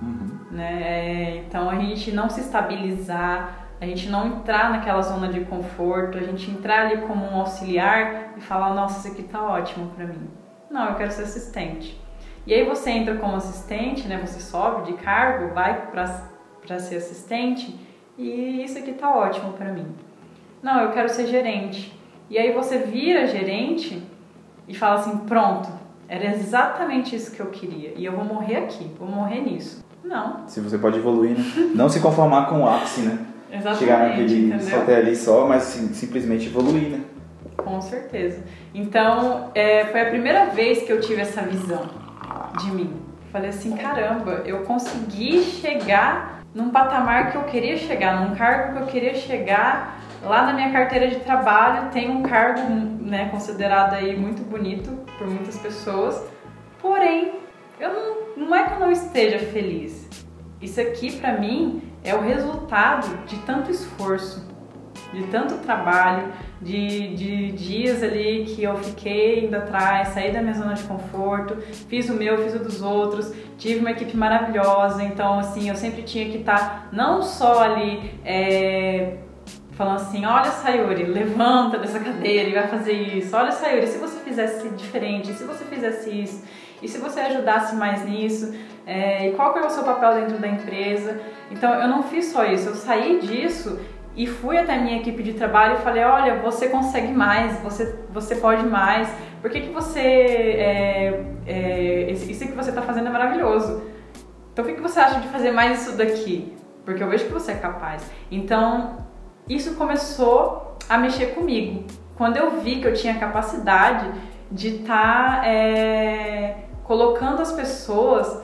Uhum. Né? É, então a gente não se estabilizar, a gente não entrar naquela zona de conforto, a gente entrar ali como um auxiliar e falar, nossa, isso aqui tá ótimo para mim. Não, eu quero ser assistente. E aí você entra como assistente, né? Você sobe de cargo, vai para ser assistente e isso aqui tá ótimo para mim. Não, eu quero ser gerente. E aí você vira gerente e fala assim, pronto, era exatamente isso que eu queria. E eu vou morrer aqui, vou morrer nisso. Não. Se você pode evoluir, né? Não se conformar com o ápice, né? Exatamente. Chegar naquele só até ali só, mas sim, simplesmente evoluir, né? Com certeza. Então, é, foi a primeira vez que eu tive essa visão de mim. Falei assim, caramba, eu consegui chegar num patamar que eu queria chegar, num cargo que eu queria chegar Lá na minha carteira de trabalho tem um cargo, né, considerado aí muito bonito por muitas pessoas, porém, eu não, não é que eu não esteja feliz. Isso aqui para mim é o resultado de tanto esforço, de tanto trabalho, de, de dias ali que eu fiquei indo atrás, saí da minha zona de conforto, fiz o meu, fiz o dos outros, tive uma equipe maravilhosa, então assim, eu sempre tinha que estar tá não só ali é, falando assim, olha Sayuri, levanta dessa cadeira e vai fazer isso, olha Sayuri, se você fizesse diferente, se você fizesse isso, e se você ajudasse mais nisso, é, e qual que é o seu papel dentro da empresa. Então eu não fiz só isso, eu saí disso e fui até a minha equipe de trabalho e falei, olha, você consegue mais, você, você pode mais, por que, que você, é, é, isso que você está fazendo é maravilhoso, então o que, que você acha de fazer mais isso daqui? Porque eu vejo que você é capaz. Então, isso começou a mexer comigo. Quando eu vi que eu tinha capacidade de estar tá, é, colocando as pessoas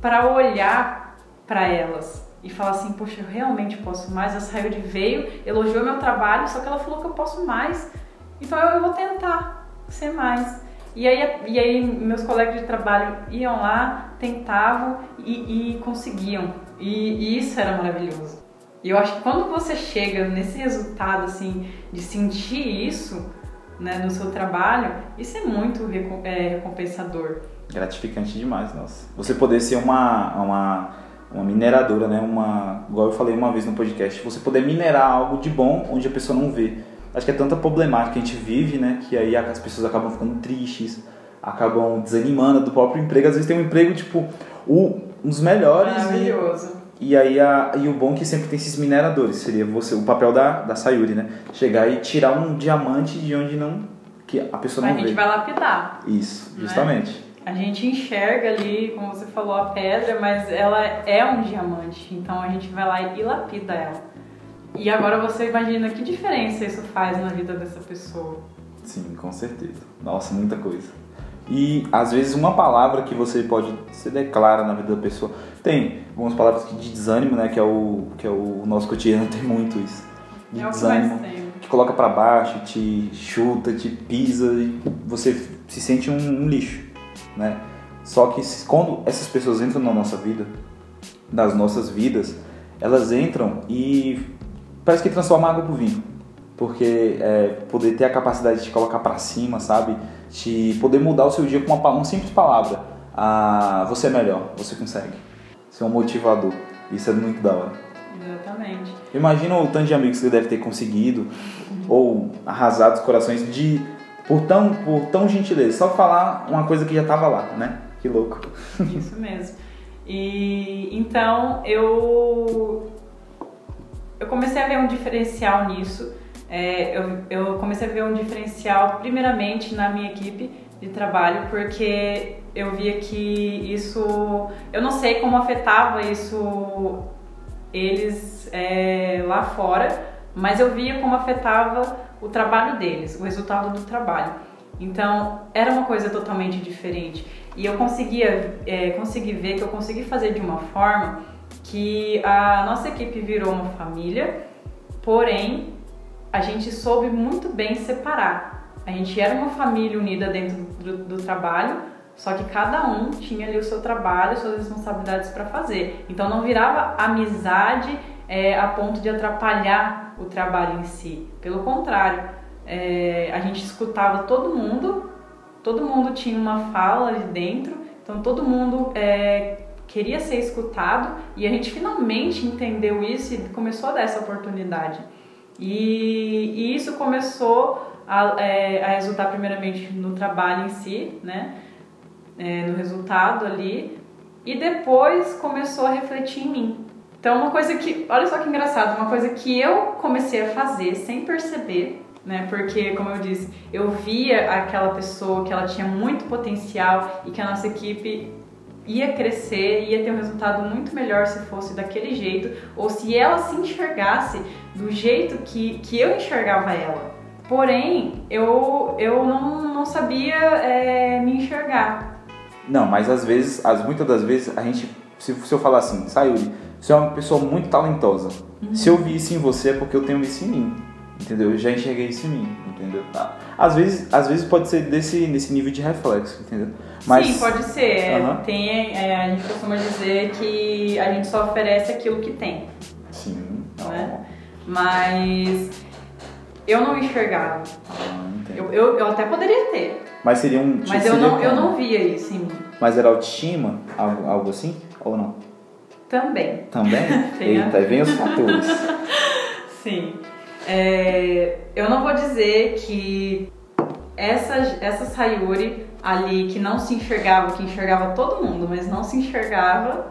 para olhar para elas e falar assim, poxa, eu realmente posso mais. A Sayuri veio, elogiou meu trabalho, só que ela falou que eu posso mais. Então eu, eu vou tentar ser mais. E aí, e aí meus colegas de trabalho iam lá, tentavam e, e conseguiam. E, e, isso era maravilhoso. E eu acho que quando você chega nesse resultado, assim, de sentir isso né, no seu trabalho, isso é muito é, recompensador. Gratificante demais, nossa. Você poder ser uma, uma uma mineradora, né? Uma, igual eu falei uma vez no podcast, você poder minerar algo de bom onde a pessoa não vê. Acho que é tanta problemática que a gente vive, né? Que aí as pessoas acabam ficando tristes, acabam desanimando do próprio emprego. Às vezes tem um emprego, tipo, o, um dos melhores. Maravilhoso. E, e aí a, e o bom é que sempre tem esses mineradores. Seria você, o papel da, da Sayuri, né? Chegar e tirar um diamante de onde não. que a pessoa não a vê. A gente vai lapidar. Isso, justamente. Né? a gente enxerga ali, como você falou, a pedra, mas ela é um diamante. Então a gente vai lá e lapida ela. E agora você imagina que diferença isso faz na vida dessa pessoa. Sim, com certeza. Nossa, muita coisa. E às vezes uma palavra que você pode se declara na vida da pessoa. Tem algumas palavras de desânimo, né? Que é o, que é o nosso cotidiano tem muito isso. De é desânimo. Que, que coloca para baixo, te chuta, te pisa e você se sente um, um lixo né? Só que quando essas pessoas entram na nossa vida, nas nossas vidas, elas entram e parece que transformam água pro vinho. Porque é, poder ter a capacidade de te colocar para cima, sabe? De poder mudar o seu dia com uma, uma simples palavra. Ah, você é melhor, você consegue. Ser é um motivador. Isso é muito da hora. Exatamente. Imagina o tanto de amigos que você deve ter conseguido ou arrasado os corações de por tão, por tão gentileza. Só falar uma coisa que já estava lá, né? Que louco. Isso mesmo. E então eu eu comecei a ver um diferencial nisso. É, eu, eu comecei a ver um diferencial primeiramente na minha equipe de trabalho porque eu via que isso eu não sei como afetava isso eles é, lá fora mas eu via como afetava o trabalho deles, o resultado do trabalho. Então era uma coisa totalmente diferente e eu conseguia é, consegui ver que eu consegui fazer de uma forma que a nossa equipe virou uma família, porém a gente soube muito bem separar. A gente era uma família unida dentro do, do trabalho, só que cada um tinha ali o seu trabalho, suas responsabilidades para fazer. Então não virava amizade é, a ponto de atrapalhar o trabalho em si. Pelo contrário, é, a gente escutava todo mundo, todo mundo tinha uma fala ali dentro, então todo mundo é, queria ser escutado e a gente finalmente entendeu isso e começou a dar essa oportunidade. E, e isso começou a, é, a, resultar primeiramente no trabalho em si, né? É, no resultado ali, e depois começou a refletir em mim. Então, uma coisa que, olha só que engraçado, uma coisa que eu comecei a fazer sem perceber, né? Porque, como eu disse, eu via aquela pessoa que ela tinha muito potencial e que a nossa equipe ia crescer, ia ter um resultado muito melhor se fosse daquele jeito, ou se ela se enxergasse do jeito que, que eu enxergava ela. Porém, eu, eu não, não sabia é, me enxergar. Não, mas às vezes, as, muitas das vezes, a gente, se, se eu falar assim, Sayuri, você é uma pessoa muito talentosa. Uhum. Se eu vi isso em você é porque eu tenho isso em mim. Entendeu? Eu já enxerguei isso em mim, entendeu? Tá. Às vezes, às vezes pode ser desse, nesse nível de reflexo, entendeu? Mas, Sim, pode ser. É, Aham. tem, é, a gente costuma dizer que a gente só oferece aquilo que tem. Sim, não, Né? Mas eu não enxergava. entendo. Eu, eu, eu até poderia ter, Mas seria um. mas seria eu não, eu não via isso em mim. Mas era autoestima? Algo, algo assim? Ou não? Também. Também? Eita, aí vem os fatores. Sim. É, eu não vou dizer que essa, essa Sayuri ali que não se enxergava, que enxergava todo mundo, mas não se enxergava,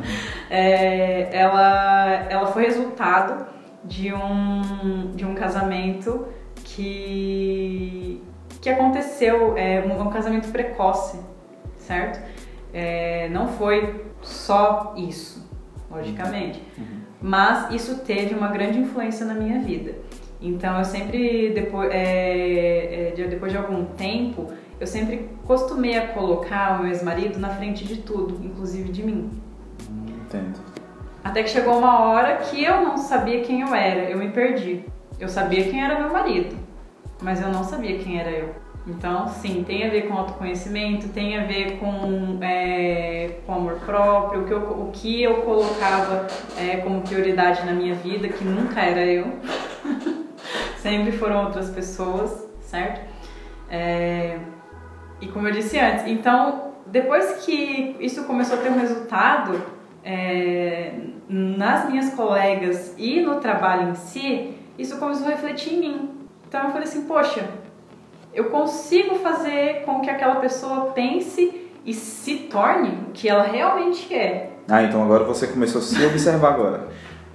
é, ela, ela foi resultado de um, de um casamento que, que aconteceu, é, um, casamento precoce, certo? É, não foi só isso, logicamente. Mas isso teve uma grande influência na minha vida. Então eu sempre, depois, é, é, de- depois de algum tempo, eu sempre costumei a colocar o meu ex-marido na frente de tudo, inclusive de mim. Entendo. Até que chegou uma hora que eu não sabia quem eu era, eu me perdi. Eu sabia quem era meu marido, mas eu não sabia quem era eu. Então, sim, tem a ver com autoconhecimento, tem a ver com, é, com amor próprio, o que eu, o que eu colocava é, como prioridade na minha vida, que nunca era eu. Sempre foram outras pessoas, certo? É, e como eu disse antes, então, depois que isso começou a ter um resultado, é, nas minhas colegas e no trabalho em si, isso começou a refletir em mim. Então eu falei assim, poxa, eu consigo fazer com que aquela pessoa pense e se torne o que ela realmente é. Ah, então agora você começou a se observar agora.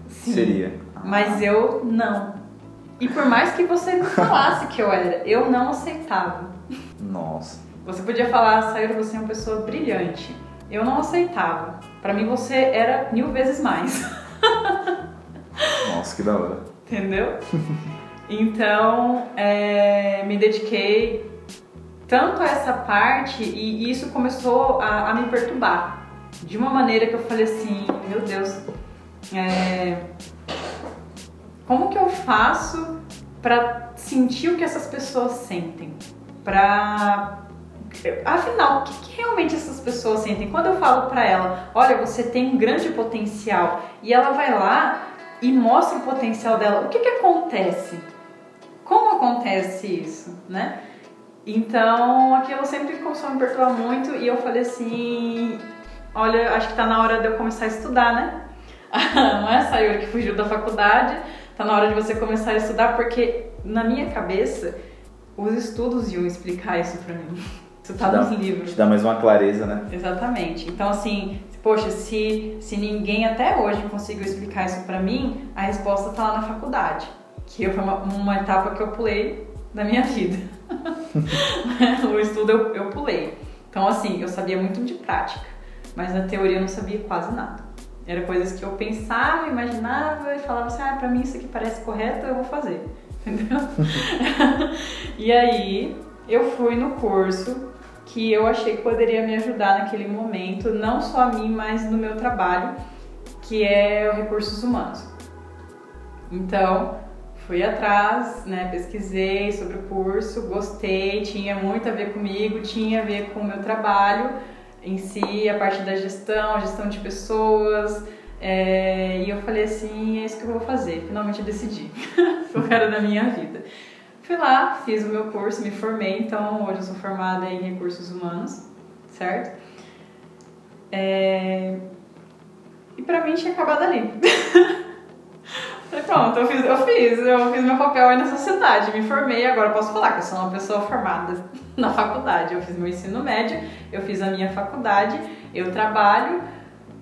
Sim. Seria. Mas eu não. E por mais que você me falasse que eu era, eu não aceitava. Nossa. Você podia falar, Sayuri, você é uma pessoa brilhante. Eu não aceitava. Pra mim você era mil vezes mais. Nossa, que da hora. Entendeu? Então, é, me dediquei tanto a essa parte e isso começou a, a me perturbar. De uma maneira que eu falei assim, meu Deus, é, como que eu faço pra sentir o que essas pessoas sentem? Pra Afinal, o que, que realmente essas pessoas sentem? Quando eu falo pra ela, olha, você tem um grande potencial, e ela vai lá e mostra o potencial dela, o que que acontece? Como acontece isso, né? Então, aquilo sempre começou a me perturbar muito e eu falei assim, olha, acho que tá na hora de eu começar a estudar, né? Não é Sayuri que fugiu da faculdade, tá na hora de você começar a estudar, porque na minha cabeça, os estudos iam explicar isso pra mim. Isso tá dá- nos livros. Te dá mais uma clareza, né? Exatamente. Então, assim, poxa, se, se ninguém até hoje conseguiu explicar isso pra mim, a resposta tá lá na faculdade. Que foi uma, uma etapa que eu pulei da minha vida. o estudo eu, eu pulei. Então, assim, eu sabia muito de prática, mas na teoria eu não sabia quase nada. Era coisas que eu pensava, imaginava e falava assim, ah, pra mim isso aqui parece correto, eu vou fazer. Entendeu? e aí, eu fui no curso que eu achei que poderia me ajudar naquele momento, não só a mim, mas no meu trabalho, que é o recursos humanos. Então, fui atrás, né, pesquisei sobre o curso, gostei, tinha muito a ver comigo, tinha a ver com o meu trabalho em si, a parte da gestão, gestão de pessoas, é, e eu falei assim, é isso que eu vou fazer, finalmente eu decidi o quero da minha vida. Fui lá, fiz o meu curso, me formei, então hoje eu sou formada em recursos humanos, certo? É... E pra mim tinha acabado ali. Falei, pronto, eu fiz, eu fiz, eu fiz meu papel aí na sociedade, me formei, agora eu posso falar que eu sou uma pessoa formada na faculdade. Eu fiz meu ensino médio, eu fiz a minha faculdade, eu trabalho,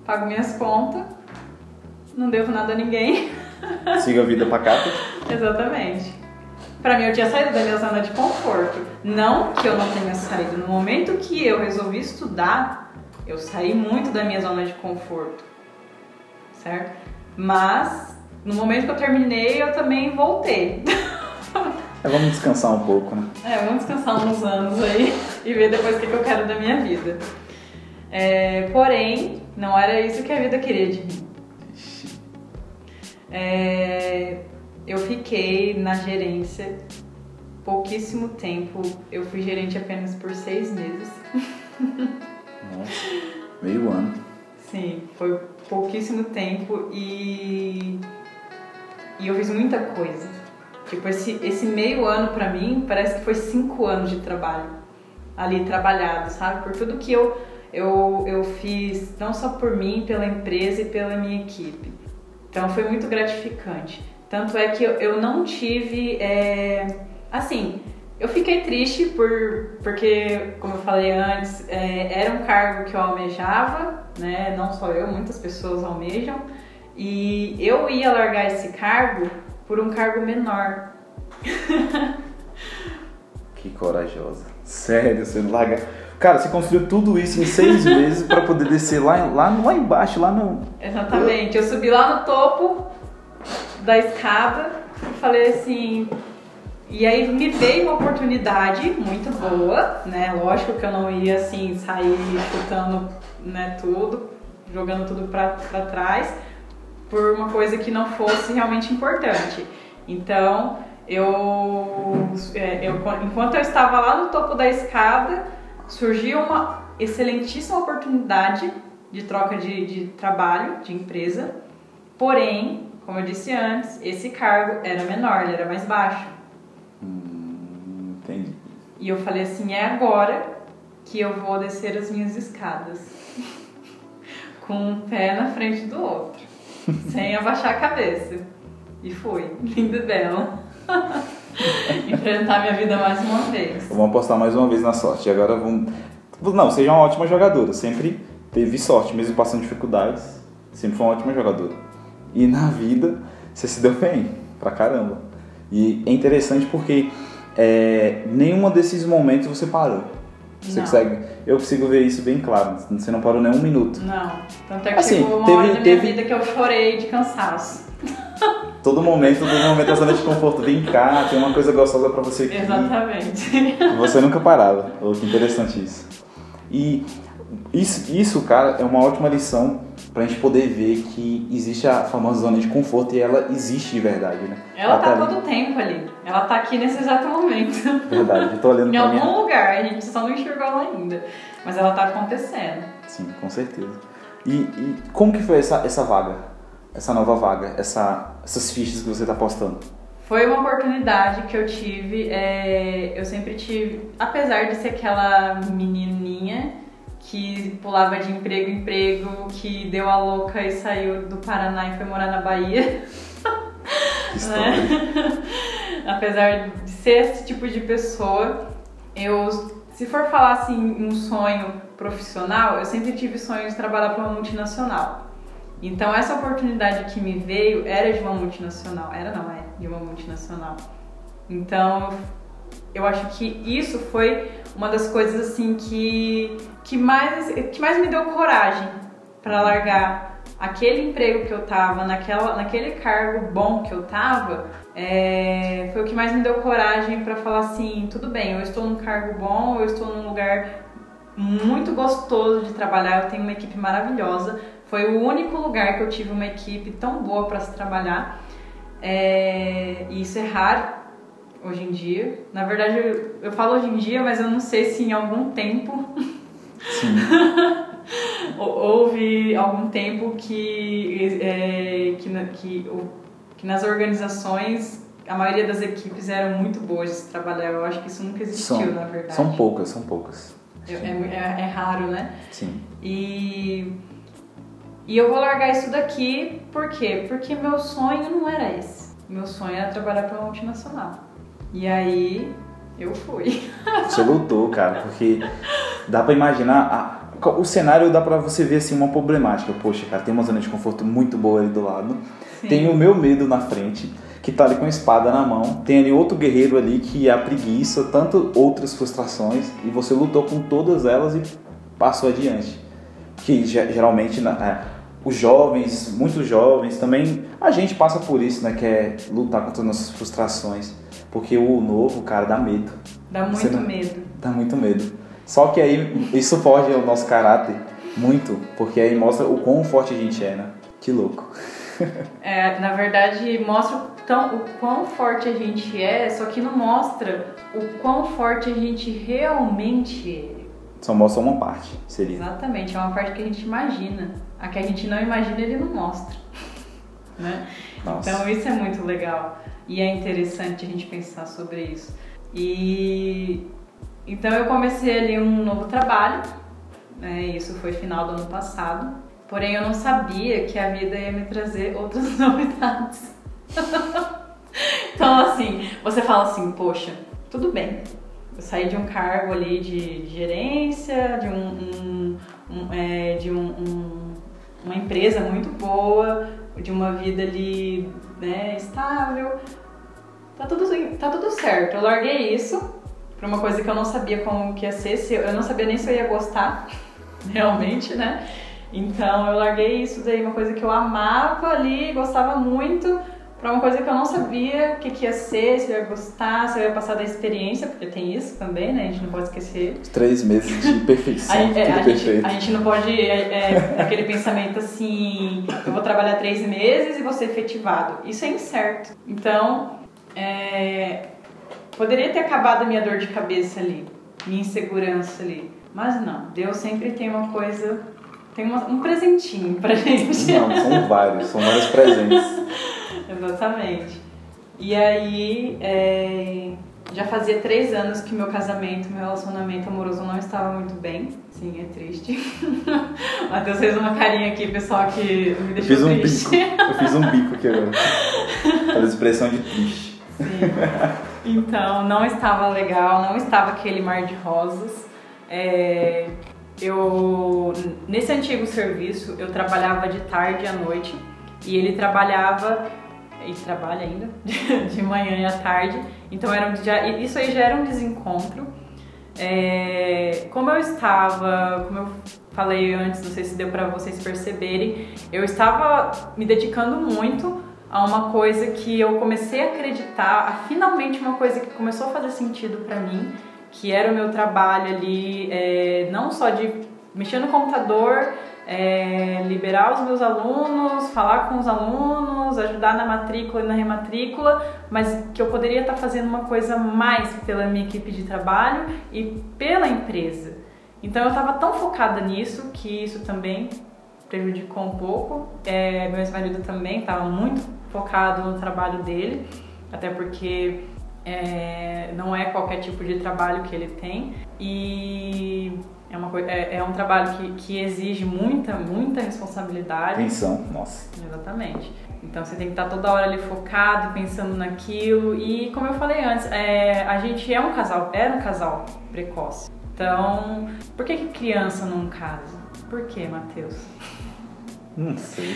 pago minhas contas, não devo nada a ninguém. Siga a vida pacata. Exatamente. Pra mim, eu tinha saído da minha zona de conforto. Não que eu não tenha saído. No momento que eu resolvi estudar, eu saí muito da minha zona de conforto. Certo? Mas, no momento que eu terminei, eu também voltei. É, vamos descansar um pouco, né? É, vamos descansar uns anos aí e ver depois o que que eu quero da minha vida. É, porém, não era isso que a vida queria de mim. É, eu fiquei na gerência pouquíssimo tempo. Eu fui gerente apenas por seis meses. Nossa, meio ano. Sim, foi pouquíssimo tempo e, e eu fiz muita coisa. Tipo, esse, esse meio ano pra mim parece que foi cinco anos de trabalho ali trabalhado, sabe? Por tudo que eu, eu, eu fiz, não só por mim, pela empresa e pela minha equipe. Então foi muito gratificante. Tanto é que eu, eu não tive. É, assim, eu fiquei triste por, porque, como eu falei antes, é, era um cargo que eu almejava, né? Não só eu, muitas pessoas almejam. E eu ia largar esse cargo por um cargo menor. que corajosa. Sério, você larga. Cara, você construiu tudo isso em seis meses para poder descer lá, lá, lá embaixo, lá no. Exatamente. Eu subi lá no topo da escada e falei assim, e aí me veio uma oportunidade muito boa, né? Lógico que eu não ia assim sair chutando né, tudo, jogando tudo para trás, por uma coisa que não fosse realmente importante. Então, eu, é, eu enquanto eu estava lá no topo da escada, surgiu uma excelentíssima oportunidade de troca de, de trabalho, de empresa. Porém, como eu disse antes, esse cargo era menor, ele era mais baixo. Hum, entendi. E eu falei assim: é agora que eu vou descer as minhas escadas. Com um pé na frente do outro. sem abaixar a cabeça. E fui. Linda e bela. Enfrentar minha vida mais uma vez. Vamos apostar mais uma vez na sorte. E agora vamos. Não, seja uma ótima jogadora. Sempre teve sorte, mesmo passando dificuldades. Sempre foi uma ótima jogadora. E na vida, você se deu bem, pra caramba. E é interessante porque é, desses momentos você parou. Você consegue, eu consigo ver isso bem claro. Você não parou nem um minuto. Não. Tanto é que assim, chegou uma teve, hora minha teve... vida que eu chorei de cansaço. Todo momento, todo momento a zona de conforto. Vem cá, tem uma coisa gostosa para você aqui. Exatamente. Você nunca parava. Oh, que interessante isso. E isso, isso, cara, é uma ótima lição pra gente poder ver que existe a famosa zona de conforto e ela existe de verdade, né? Ela, ela tá, tá todo o tempo ali. Ela tá aqui nesse exato momento. Verdade, eu tô olhando Em algum minha... lugar, a gente só não enxergou ela ainda. Mas ela tá acontecendo. Sim, com certeza. E, e como que foi essa, essa vaga? Essa nova vaga? Essa, essas fichas que você tá postando? Foi uma oportunidade que eu tive. É, eu sempre tive, apesar de ser aquela menininha que pulava de emprego em emprego, que deu a louca e saiu do Paraná e foi morar na Bahia. né? Apesar de ser esse tipo de pessoa, eu, se for falar assim, um sonho profissional, eu sempre tive sonho de trabalhar para uma multinacional. Então essa oportunidade que me veio era de uma multinacional, era não é de uma multinacional. Então eu acho que isso foi uma das coisas assim que que mais que mais me deu coragem para largar aquele emprego que eu tava, naquela, naquele cargo bom que eu tava, é, foi o que mais me deu coragem para falar assim, tudo bem, eu estou num cargo bom, eu estou num lugar muito gostoso de trabalhar, eu tenho uma equipe maravilhosa. Foi o único lugar que eu tive uma equipe tão boa para se trabalhar. É, e isso é raro hoje em dia. Na verdade, eu, eu falo hoje em dia, mas eu não sei se em algum tempo houve algum tempo que, é, que, que, que nas organizações a maioria das equipes eram muito boas de se trabalhar. Eu acho que isso nunca existiu, são, na verdade. São poucas, são poucas. É, é, é, raro, né? Sim. E, e eu vou largar isso daqui, por quê? Porque meu sonho não era esse. Meu sonho era trabalhar para uma multinacional. E aí eu fui. Você lutou, cara, porque dá para imaginar. A, o cenário dá para você ver assim uma problemática. Poxa, cara, tem uma zona de conforto muito boa ali do lado. Sim. Tem o meu medo na frente, que tá ali com a espada na mão. Tem ali outro guerreiro ali que é a preguiça, tanto outras frustrações. E você lutou com todas elas e passou adiante. Que geralmente é, os jovens, muitos jovens também, a gente passa por isso, né? Que é lutar contra nossas frustrações. Porque o novo, cara, dá medo. Dá muito não... medo. Dá muito medo. Só que aí isso foge ao nosso caráter muito, porque aí mostra o quão forte a gente é, né? Que louco. É, na verdade, mostra o, tão, o quão forte a gente é, só que não mostra o quão forte a gente realmente é. Só mostra uma parte, seria. Exatamente, é uma parte que a gente imagina. A que a gente não imagina, ele não mostra. Né? Nossa. Então isso é muito legal e é interessante a gente pensar sobre isso. E então eu comecei ali um novo trabalho, né? Isso foi final do ano passado. Porém eu não sabia que a vida ia me trazer outras novidades. então assim, você fala assim, poxa, tudo bem. Eu saí de um cargo ali de, de gerência, de um, um, um é, de um, um, uma empresa muito boa, de uma vida ali né, estável. Tá tudo, tá tudo certo. Eu larguei isso pra uma coisa que eu não sabia como que ia ser, se eu, eu não sabia nem se eu ia gostar, realmente, né? Então eu larguei isso daí, uma coisa que eu amava ali, gostava muito, pra uma coisa que eu não sabia o que, que ia ser, se eu ia gostar, se eu ia passar da experiência, porque tem isso também, né? A gente não pode esquecer. Os três meses de perfeição, A, é, tudo a gente, perfeito. a gente não pode é, é, aquele pensamento assim, eu vou trabalhar três meses e vou ser efetivado. Isso é incerto. Então, é, poderia ter acabado a minha dor de cabeça ali, minha insegurança ali. Mas não, Deus sempre tem uma coisa, tem uma- um presentinho pra gente. Não, são vários, são vários presentes. Exatamente. E aí, é, já fazia três anos que meu casamento, meu relacionamento amoroso não estava muito bem. Sim, é triste. O Matheus fez uma carinha aqui, pessoal, que me Eu deixou fiz um triste. bico, eu fiz um bico aqui agora. Faz expressão de triste. Sim. Então, não estava legal, não estava aquele mar de rosas. É, eu, nesse antigo serviço, eu trabalhava de tarde à noite e ele trabalhava, e trabalha ainda, de manhã e à tarde. Então, era, um- já, isso aí já era um desencontro. É, como eu estava, como eu falei antes, não sei se deu para vocês perceberem, eu estava me dedicando muito a uma coisa que eu comecei a acreditar, a finalmente uma coisa que começou a fazer sentido para mim, que era o meu trabalho ali, é, não só de mexer no computador, é, liberar os meus alunos, falar com os alunos, ajudar na matrícula e na rematrícula, mas que eu poderia estar fazendo uma coisa mais pela minha equipe de trabalho e pela empresa. Então eu estava tão focada nisso que isso também prejudicou um pouco. É, meu ex-marido também estava muito focado no trabalho dele, até porque é, não é qualquer tipo de trabalho que ele tem e é, uma, é, é um trabalho que, que exige muita, muita responsabilidade. Atenção, nossa. Exatamente. Então você tem que estar toda hora ali focado, pensando naquilo. E como eu falei antes, é, a gente é um casal, era um casal precoce. Então, por que, que criança não casa? Por que, Matheus? Não sei.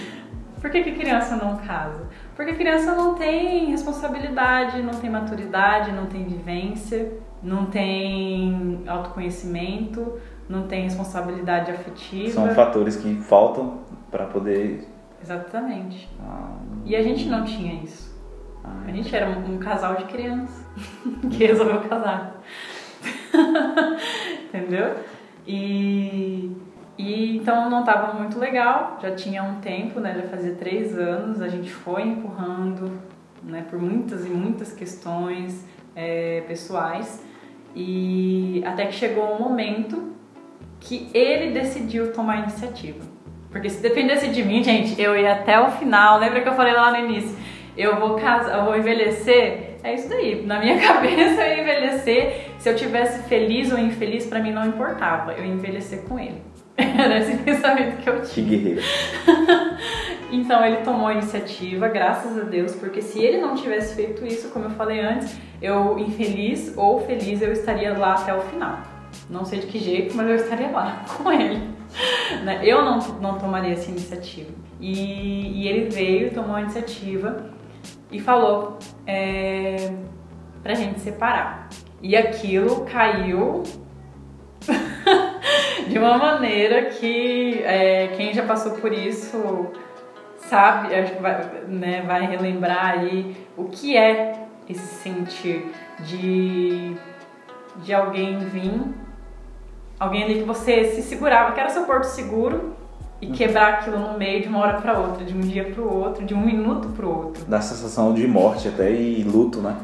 Por que, que criança não casa? Porque criança não tem responsabilidade, não tem maturidade, não tem vivência, não tem autoconhecimento, não tem responsabilidade afetiva. São fatores que faltam para poder. Exatamente. Ah, E a gente não tinha isso. ah, A gente era um, um casal de criança que resolveu casar. Entendeu? E, e então não estava muito legal, já tinha um tempo, né? Já fazia três anos, a gente foi empurrando né, por muitas e muitas questões é, pessoais. E até que chegou um momento que ele decidiu tomar a iniciativa. Porque se dependesse de mim, gente, eu ia até o final. Lembra que eu falei lá no início? Eu vou casar, eu vou envelhecer. É isso daí. Na minha cabeça eu ia envelhecer. Se eu tivesse feliz ou infeliz, pra mim não importava. Eu ia envelhecer com ele. Era esse pensamento que eu Que tinha. guerreiro. Então ele tomou a iniciativa, graças a Deus, porque se ele não tivesse feito isso, como eu falei antes, eu infeliz ou feliz eu estaria lá até o final. Não sei de que jeito, mas eu estaria lá com ele. Né? Eu não, não tomaria essa iniciativa. E, e ele veio, tomou a iniciativa e falou é, pra gente separar. E aquilo caiu de uma maneira que é, quem já passou por isso sabe, acho que vai, né, vai relembrar aí o que é esse sentir de, de alguém vir, alguém ali que você se segurava, que era seu porto seguro, e quebrar aquilo no meio de uma hora para outra, de um dia para o outro, de um minuto para o outro. Dá sensação de morte até e luto, né?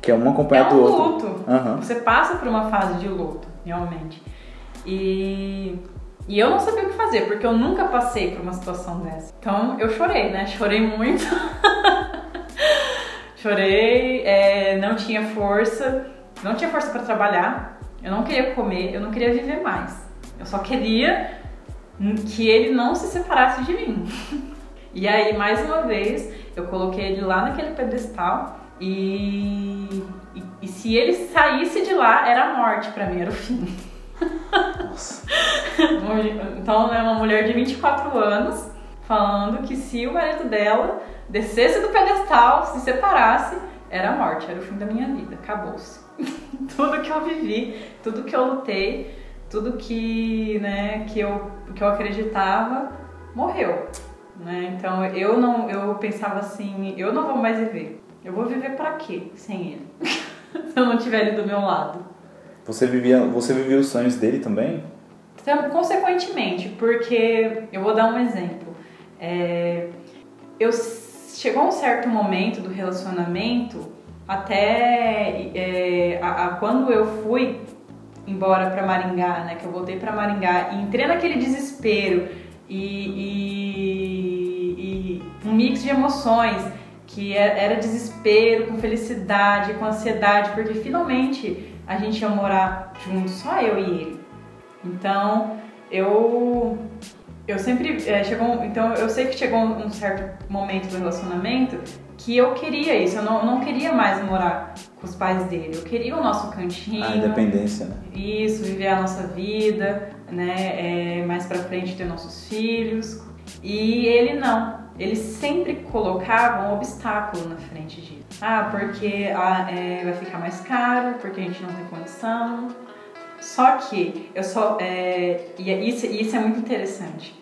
Que é um É acompanhado um do outro. luto. Aham. Você passa por uma fase de luto, realmente. E, e eu não sabia o que fazer, porque eu nunca passei por uma situação dessa. Então eu chorei, né? Chorei muito. chorei, é, não tinha força, não tinha força para trabalhar, eu não queria comer, eu não queria viver mais. Eu só queria que ele não se separasse de mim. E aí, mais uma vez, eu coloquei ele lá naquele pedestal e, e, e se ele saísse de lá, era a morte pra mim, era o fim. Nossa. Então, é uma mulher de 24 anos falando que se o marido dela descesse do pedestal, se separasse, era a morte, era o fim da minha vida, acabou-se. tudo que eu vivi, tudo que eu lutei, tudo que, né, que, eu, que eu acreditava, morreu. Né? Então eu não, eu pensava assim, eu não vou mais viver. Eu vou viver pra quê sem ele? se eu não tiver ele do meu lado. Você vivia, você vivia os sonhos dele também? Então, consequentemente, porque eu vou dar um exemplo. É, eu chegou um certo momento do relacionamento até é, a, a, quando eu fui embora para Maringá, né? Que eu voltei para Maringá e entrei naquele desespero e, e, e um mix de emoções que era desespero, com felicidade, com ansiedade, porque finalmente a gente ia morar junto, só eu e ele. Então eu eu sempre é, chegou então eu sei que chegou um certo momento do relacionamento que eu queria isso, eu não, eu não queria mais morar com os pais dele, eu queria o nosso cantinho, A independência, né? isso, viver a nossa vida, né, é, mais pra frente ter nossos filhos. E ele não, ele sempre colocava um obstáculo na frente disso. Ah, porque ah, é, vai ficar mais caro, porque a gente não tem condição. Só que eu só. É, e isso, isso é muito interessante,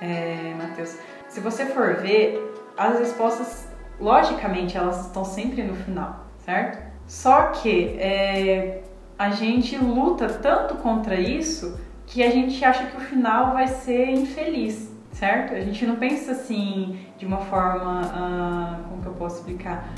é, Matheus. Se você for ver, as respostas, logicamente, elas estão sempre no final, certo? Só que é, a gente luta tanto contra isso que a gente acha que o final vai ser infeliz, certo? A gente não pensa assim de uma forma. Ah, como que eu posso explicar?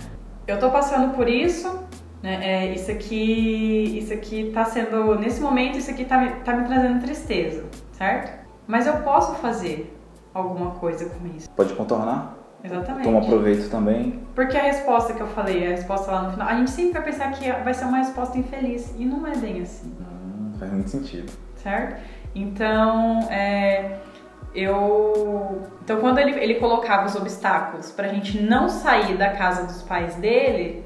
Eu tô passando por isso, né? É, isso aqui, isso aqui tá sendo, nesse momento, isso aqui tá me, tá me trazendo tristeza, certo? Mas eu posso fazer alguma coisa com isso. Pode contornar? Exatamente. Toma proveito também. Porque a resposta que eu falei, a resposta lá no final, a gente sempre vai pensar que vai ser uma resposta infeliz. E não é bem assim. Hum, faz muito sentido. Certo? Então, é, eu. Então, quando ele, ele colocava os obstáculos pra gente não sair da casa dos pais dele,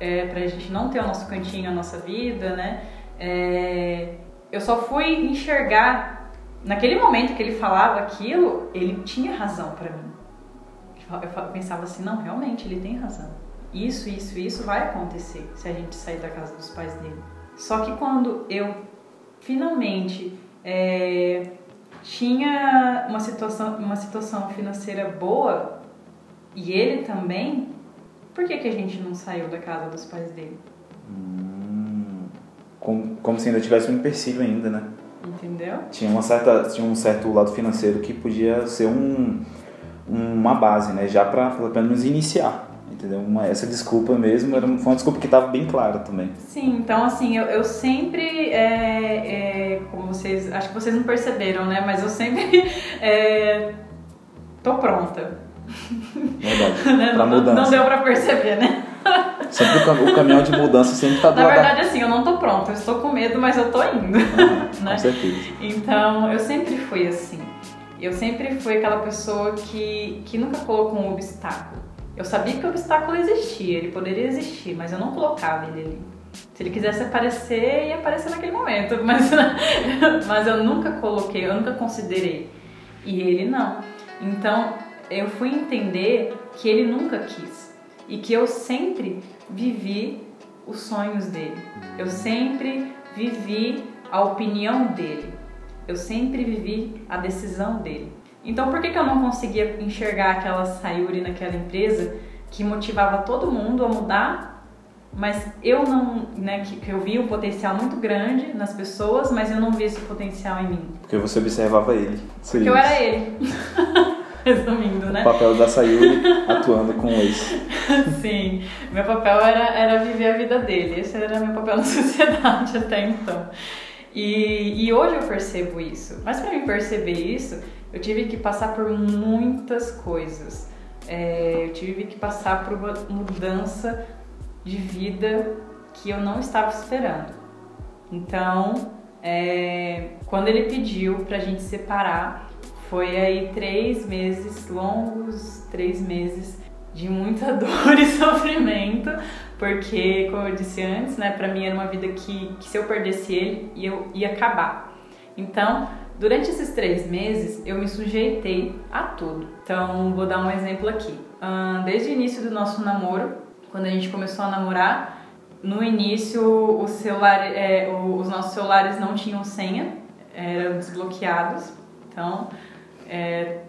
é, pra gente não ter o nosso cantinho, a nossa vida, né? É, eu só fui enxergar. Naquele momento que ele falava aquilo, ele tinha razão pra mim. Eu pensava assim: não, realmente, ele tem razão. Isso, isso, isso vai acontecer se a gente sair da casa dos pais dele. Só que quando eu finalmente é, tinha uma situação, uma situação financeira boa e ele também, por que, que a gente não saiu da casa dos pais dele? Hum, como, como se ainda tivesse um empecilho ainda, né? Entendeu? Tinha, uma certa, tinha um certo lado financeiro que podia ser um, uma base, né? Já para pelo menos iniciar. Entendeu? Uma, essa desculpa mesmo era, foi uma desculpa que estava bem clara também. Sim, então assim, eu, eu sempre, é, é, como vocês, acho que vocês não perceberam, né? Mas eu sempre é, tô pronta. Verdade. Né? Não, mudança. não deu pra perceber, né? Sempre o, cam- o caminhão de mudança sempre tá do Na verdade, assim, eu não tô pronta, eu estou com medo, mas eu tô indo. da... né? Com certeza. Então, eu sempre fui assim. Eu sempre fui aquela pessoa que, que nunca colocou um obstáculo. Eu sabia que o obstáculo existia, ele poderia existir, mas eu não colocava ele ali. Se ele quisesse aparecer, ia aparecer naquele momento, mas, mas eu nunca coloquei, eu nunca considerei. E ele não. Então, eu fui entender que ele nunca quis e que eu sempre vivi os sonhos dele. Eu sempre vivi a opinião dele. Eu sempre vivi a decisão dele. Então, por que, que eu não conseguia enxergar aquela Sayuri naquela empresa que motivava todo mundo a mudar mas eu não, né, que, que eu vi um potencial muito grande nas pessoas, mas eu não vi esse potencial em mim. Porque você observava ele. Porque eu era ele. Resumindo, né? O papel da Sayuri atuando com o ex. Sim, meu papel era, era viver a vida dele. Esse era meu papel na sociedade até então. E, e hoje eu percebo isso. Mas para mim perceber isso, eu tive que passar por muitas coisas. É, eu tive que passar por uma mudança de vida que eu não estava esperando. Então, é, quando ele pediu pra gente separar, foi aí três meses, longos três meses de muita dor e sofrimento, porque, como eu disse antes, né, pra mim era uma vida que, que se eu perdesse ele, eu ia acabar. Então, durante esses três meses, eu me sujeitei a tudo. Então, vou dar um exemplo aqui. Desde o início do nosso namoro, quando a gente começou a namorar, no início o celular, é, os nossos celulares não tinham senha, eram desbloqueados. Então, é,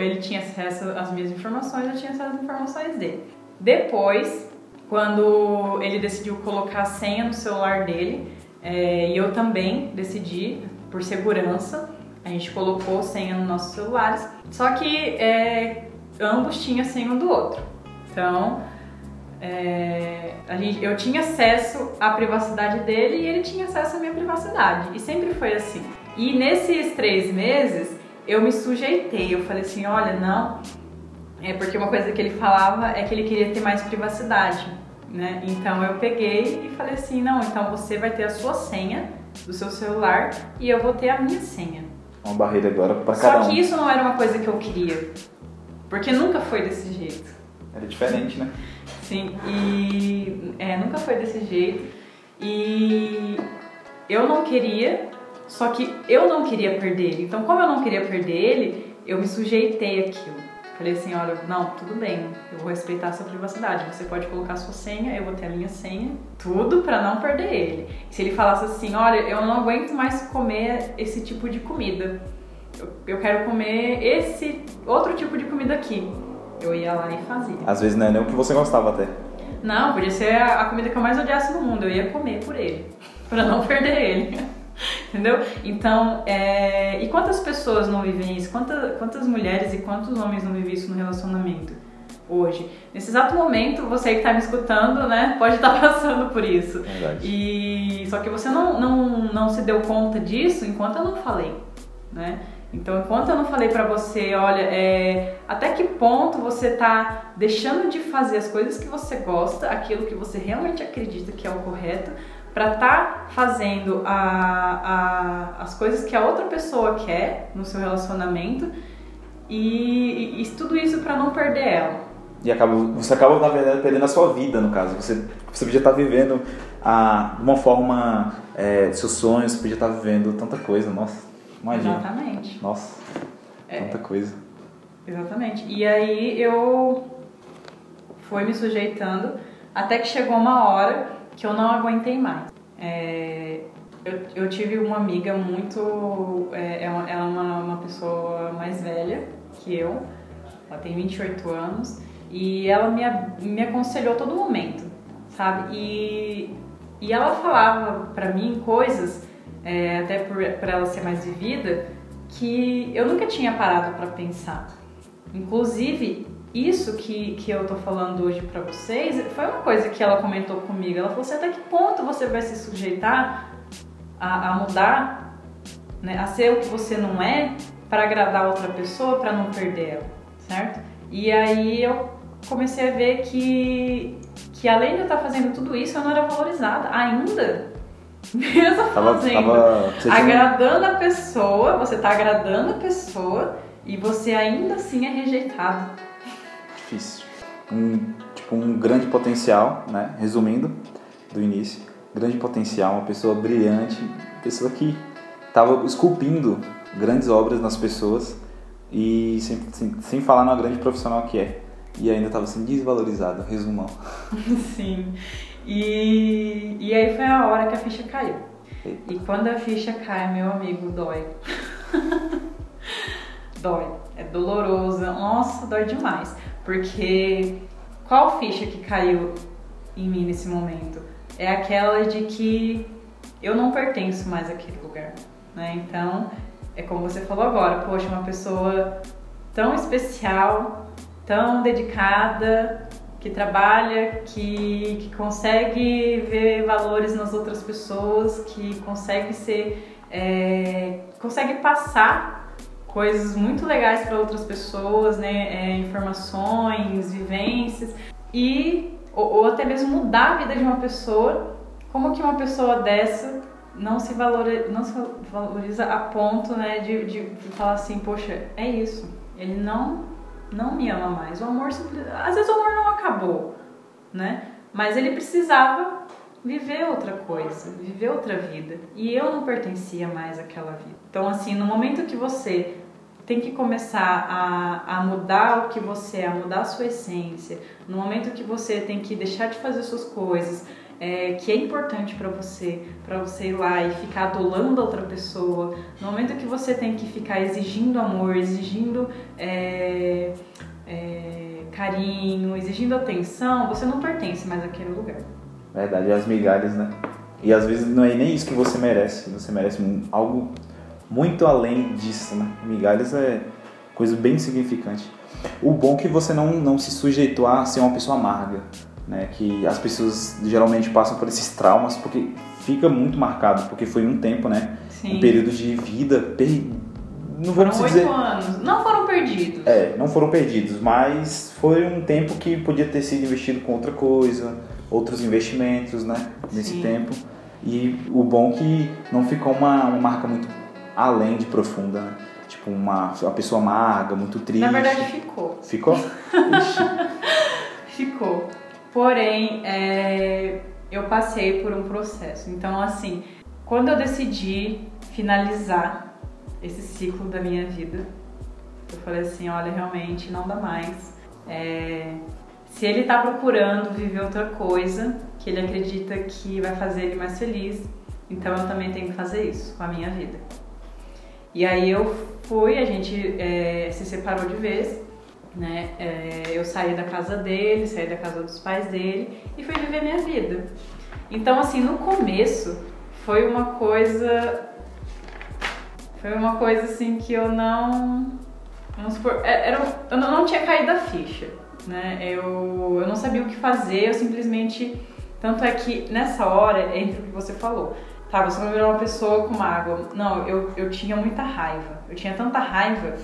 ele tinha acesso às minhas informações, eu tinha acesso às informações dele. Depois, quando ele decidiu colocar a senha no celular dele, é, e eu também decidi, por segurança, a gente colocou senha nos nossos celulares, só que é, ambos tinham senha um do outro. Então, é, gente, eu tinha acesso à privacidade dele e ele tinha acesso à minha privacidade. E sempre foi assim. E nesses três meses eu me sujeitei. Eu falei assim: olha, não. É porque uma coisa que ele falava é que ele queria ter mais privacidade. Né? Então eu peguei e falei assim: não, então você vai ter a sua senha do seu celular e eu vou ter a minha senha. Uma barreira agora para cada um. Só que isso não era uma coisa que eu queria. Porque nunca foi desse jeito. Era diferente, né? Sim, e é, nunca foi desse jeito. E eu não queria, só que eu não queria perder ele. Então, como eu não queria perder ele, eu me sujeitei àquilo. Falei assim, olha, não, tudo bem, eu vou respeitar a sua privacidade. Você pode colocar a sua senha, eu vou ter a minha senha, tudo para não perder ele. Se ele falasse assim, olha, eu não aguento mais comer esse tipo de comida. Eu, eu quero comer esse outro tipo de comida aqui eu ia lá e fazia. Às vezes não é nem o que você gostava até. Não, podia ser a comida que eu mais odiasse no mundo. Eu ia comer por ele, para não perder ele. Entendeu? Então, é... e quantas pessoas não vivem isso? Quantas, quantas mulheres e quantos homens não vivem isso no relacionamento hoje? Nesse exato momento, você que está me escutando, né, pode estar passando por isso. Verdade. E só que você não, não, não se deu conta disso enquanto eu não falei, né? Então, enquanto eu não falei para você, olha, é, até que ponto você tá deixando de fazer as coisas que você gosta, aquilo que você realmente acredita que é o correto, para tá fazendo a, a, as coisas que a outra pessoa quer no seu relacionamento e, e, e tudo isso para não perder ela. E acaba, você acaba, na verdade, perdendo a sua vida, no caso. Você, você podia estar tá vivendo a, de uma forma, é, seus sonhos, você podia estar tá vivendo tanta coisa, nossa. Imagina. Exatamente. Nossa, é, tanta coisa. Exatamente. E aí eu fui me sujeitando até que chegou uma hora que eu não aguentei mais. É, eu, eu, tive uma amiga muito. É, ela é uma, uma pessoa mais velha que eu, ela tem 28 anos, e ela me, me aconselhou todo momento, sabe? E, e ela falava pra mim coisas é, até por, por ela ser mais vivida, que eu nunca tinha parado para pensar. Inclusive, isso que, que eu tô falando hoje para vocês foi uma coisa que ela comentou comigo. Ela falou assim: até que ponto você vai se sujeitar a, a mudar, né, a ser o que você não é, para agradar outra pessoa, para não perder ela, certo? E aí eu comecei a ver que, que além de eu estar fazendo tudo isso, eu não era valorizada ainda mesmo tava, fazendo, tava, agradando a pessoa, você tá agradando a pessoa e você ainda assim é rejeitado. Difícil. Um, tipo, um grande potencial, né? Resumindo, do início. Grande potencial, uma pessoa brilhante, pessoa que tava esculpindo grandes obras nas pessoas e sem, sem, sem falar na grande profissional que é. E ainda estava sendo desvalorizado, resumão. Sim. E, e aí foi a hora que a ficha caiu. E quando a ficha cai, meu amigo, dói. dói. É doloroso. Nossa, dói demais. Porque qual ficha que caiu em mim nesse momento. É aquela de que eu não pertenço mais àquele lugar, né? Então, é como você falou agora, poxa, uma pessoa tão especial, tão dedicada, que trabalha, que, que consegue ver valores nas outras pessoas, que consegue ser, é, consegue passar coisas muito legais para outras pessoas, né? É, informações, vivências e ou, ou, até mesmo mudar a vida de uma pessoa. Como que uma pessoa dessa não se valoriza, não se valoriza a ponto, né, de, de falar assim, poxa, é isso. Ele não não me ama mais. O amor às vezes o amor não acabou, né? Mas ele precisava viver outra coisa, viver outra vida. E eu não pertencia mais àquela vida. Então, assim, no momento que você tem que começar a, a mudar o que você é, a mudar a sua essência, no momento que você tem que deixar de fazer suas coisas, é, que é importante para você, para você ir lá e ficar adulando outra pessoa, no momento que você tem que ficar exigindo amor, exigindo é, é, carinho, exigindo atenção, você não pertence mais àquele lugar. Verdade, as migalhas, né? E às vezes não é nem isso que você merece, você merece algo muito além disso, né? Migalhas é coisa bem significante. O bom é que você não, não se sujeitou a ser uma pessoa amarga né? Que as pessoas geralmente passam por esses traumas porque fica muito marcado, porque foi um tempo, né? Sim. Um período de vida per... não foram dizer anos, não foram perdidos. É, não foram perdidos, mas foi um tempo que podia ter sido investido com outra coisa, outros investimentos, né? Nesse Sim. tempo. E o bom é que não ficou uma, uma marca muito além de profunda, né? Tipo, uma, uma pessoa amarga, muito triste. Na verdade, ficou. Ficou? ficou. Porém, é, eu passei por um processo. Então, assim, quando eu decidi finalizar esse ciclo da minha vida, eu falei assim: olha, realmente não dá mais. É, se ele tá procurando viver outra coisa, que ele acredita que vai fazer ele mais feliz, então eu também tenho que fazer isso com a minha vida. E aí eu fui, a gente é, se separou de vez né? É, eu saí da casa dele, saí da casa dos pais dele e fui viver minha vida. Então, assim, no começo foi uma coisa. Foi uma coisa assim que eu não. Vamos supor, é, era, eu não tinha caído a ficha, né? Eu, eu não sabia o que fazer, eu simplesmente. Tanto é que nessa hora, entre o que você falou, tá, você não virou uma pessoa com mágoa. Não, eu, eu tinha muita raiva. Eu tinha tanta raiva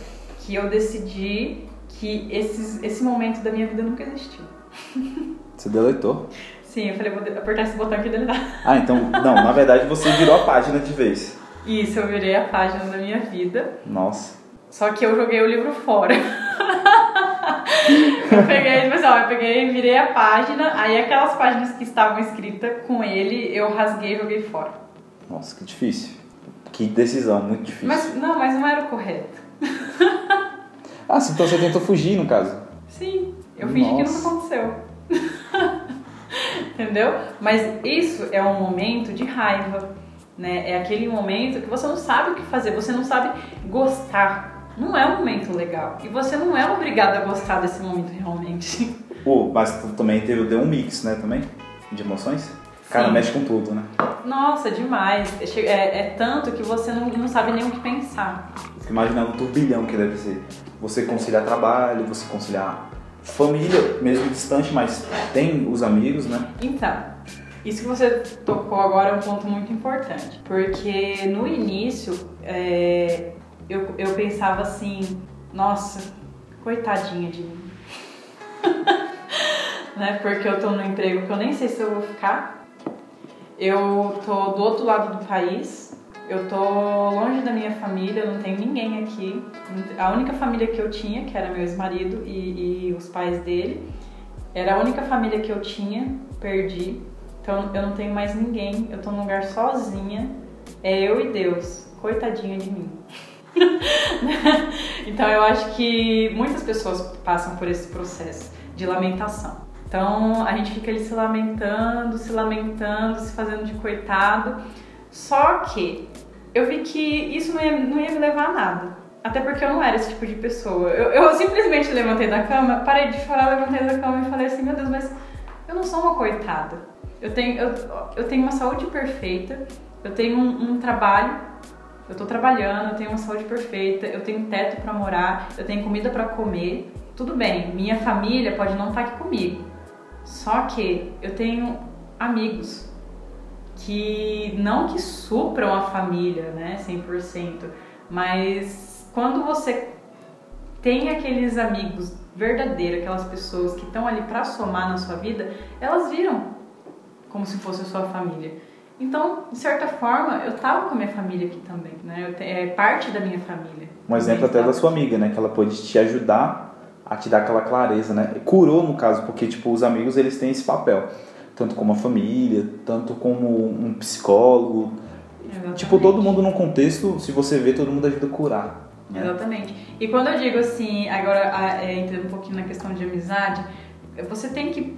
que eu decidi que esses, esse momento da minha vida nunca existiu. Você deletou? Sim, eu falei, vou apertar esse botão aqui e deletar. Ah, então, não, na verdade você virou a página de vez. Isso, eu virei a página da minha vida. Nossa. Só que eu joguei o livro fora. eu peguei, pessoal, eu peguei, virei a página, aí aquelas páginas que estavam escritas com ele, eu rasguei e joguei fora. Nossa, que difícil. Que decisão, muito difícil. Mas, não, mas não era o correto. Ah, então você tentou fugir, no caso? Sim, eu fingi Nossa. que nunca aconteceu. Entendeu? Mas isso é um momento de raiva, né? É aquele momento que você não sabe o que fazer, você não sabe gostar. Não é um momento legal. E você não é obrigado a gostar desse momento realmente. Pô, mas também teve, deu um mix, né, também? De emoções? Cara, Sim. mexe com tudo, né? Nossa, demais. É, é, é, tanto que você não, não sabe nem o que pensar. Fico imaginando o turbilhão que deve ser você conciliar trabalho, você conciliar família, mesmo distante, mas tem os amigos, né? Então, isso que você tocou agora é um ponto muito importante, porque no início é, eu, eu pensava assim, nossa, coitadinha de mim. né? Porque eu tô no emprego que eu nem sei se eu vou ficar. Eu tô do outro lado do país, eu tô longe da minha família, não tenho ninguém aqui. A única família que eu tinha, que era meu ex-marido e, e, os pais dele, era a única família que eu tinha, perdi. Então eu não tenho mais ninguém, eu tô num lugar sozinha. É eu e Deus. Coitadinha de mim. então eu acho que muitas pessoas passam por esse processo de lamentação. Então a gente fica ali se lamentando, se lamentando, se fazendo de coitado. Só que eu vi que isso não ia, não ia me levar a nada. Até porque eu não era esse tipo de pessoa. Eu, eu simplesmente levantei da cama, parei de chorar, levantei da cama e falei assim: Meu Deus, mas eu não sou uma coitada. Eu tenho, eu, eu tenho uma saúde perfeita, eu tenho um, um trabalho, eu tô trabalhando, eu tenho uma saúde perfeita, eu tenho teto para morar, eu tenho comida para comer. Tudo bem, minha família pode não estar tá aqui comigo. Só que eu tenho amigos que não que supram a família, né, 100%, mas quando você tem aqueles amigos verdadeiros, aquelas pessoas que estão ali para somar na sua vida, elas viram como se fosse a sua família. Então, de certa forma, eu tava com a minha família aqui também, né? Te, é parte da minha família. Um exemplo até da sua amiga, né? Que ela pode te ajudar a te dar aquela clareza, né? Curou no caso, porque tipo os amigos eles têm esse papel, tanto como a família, tanto como um psicólogo. Exatamente. Tipo todo mundo num contexto, se você vê, todo mundo ajuda a curar. Né? Exatamente. E quando eu digo assim, agora é, entrando um pouquinho na questão de amizade, você tem que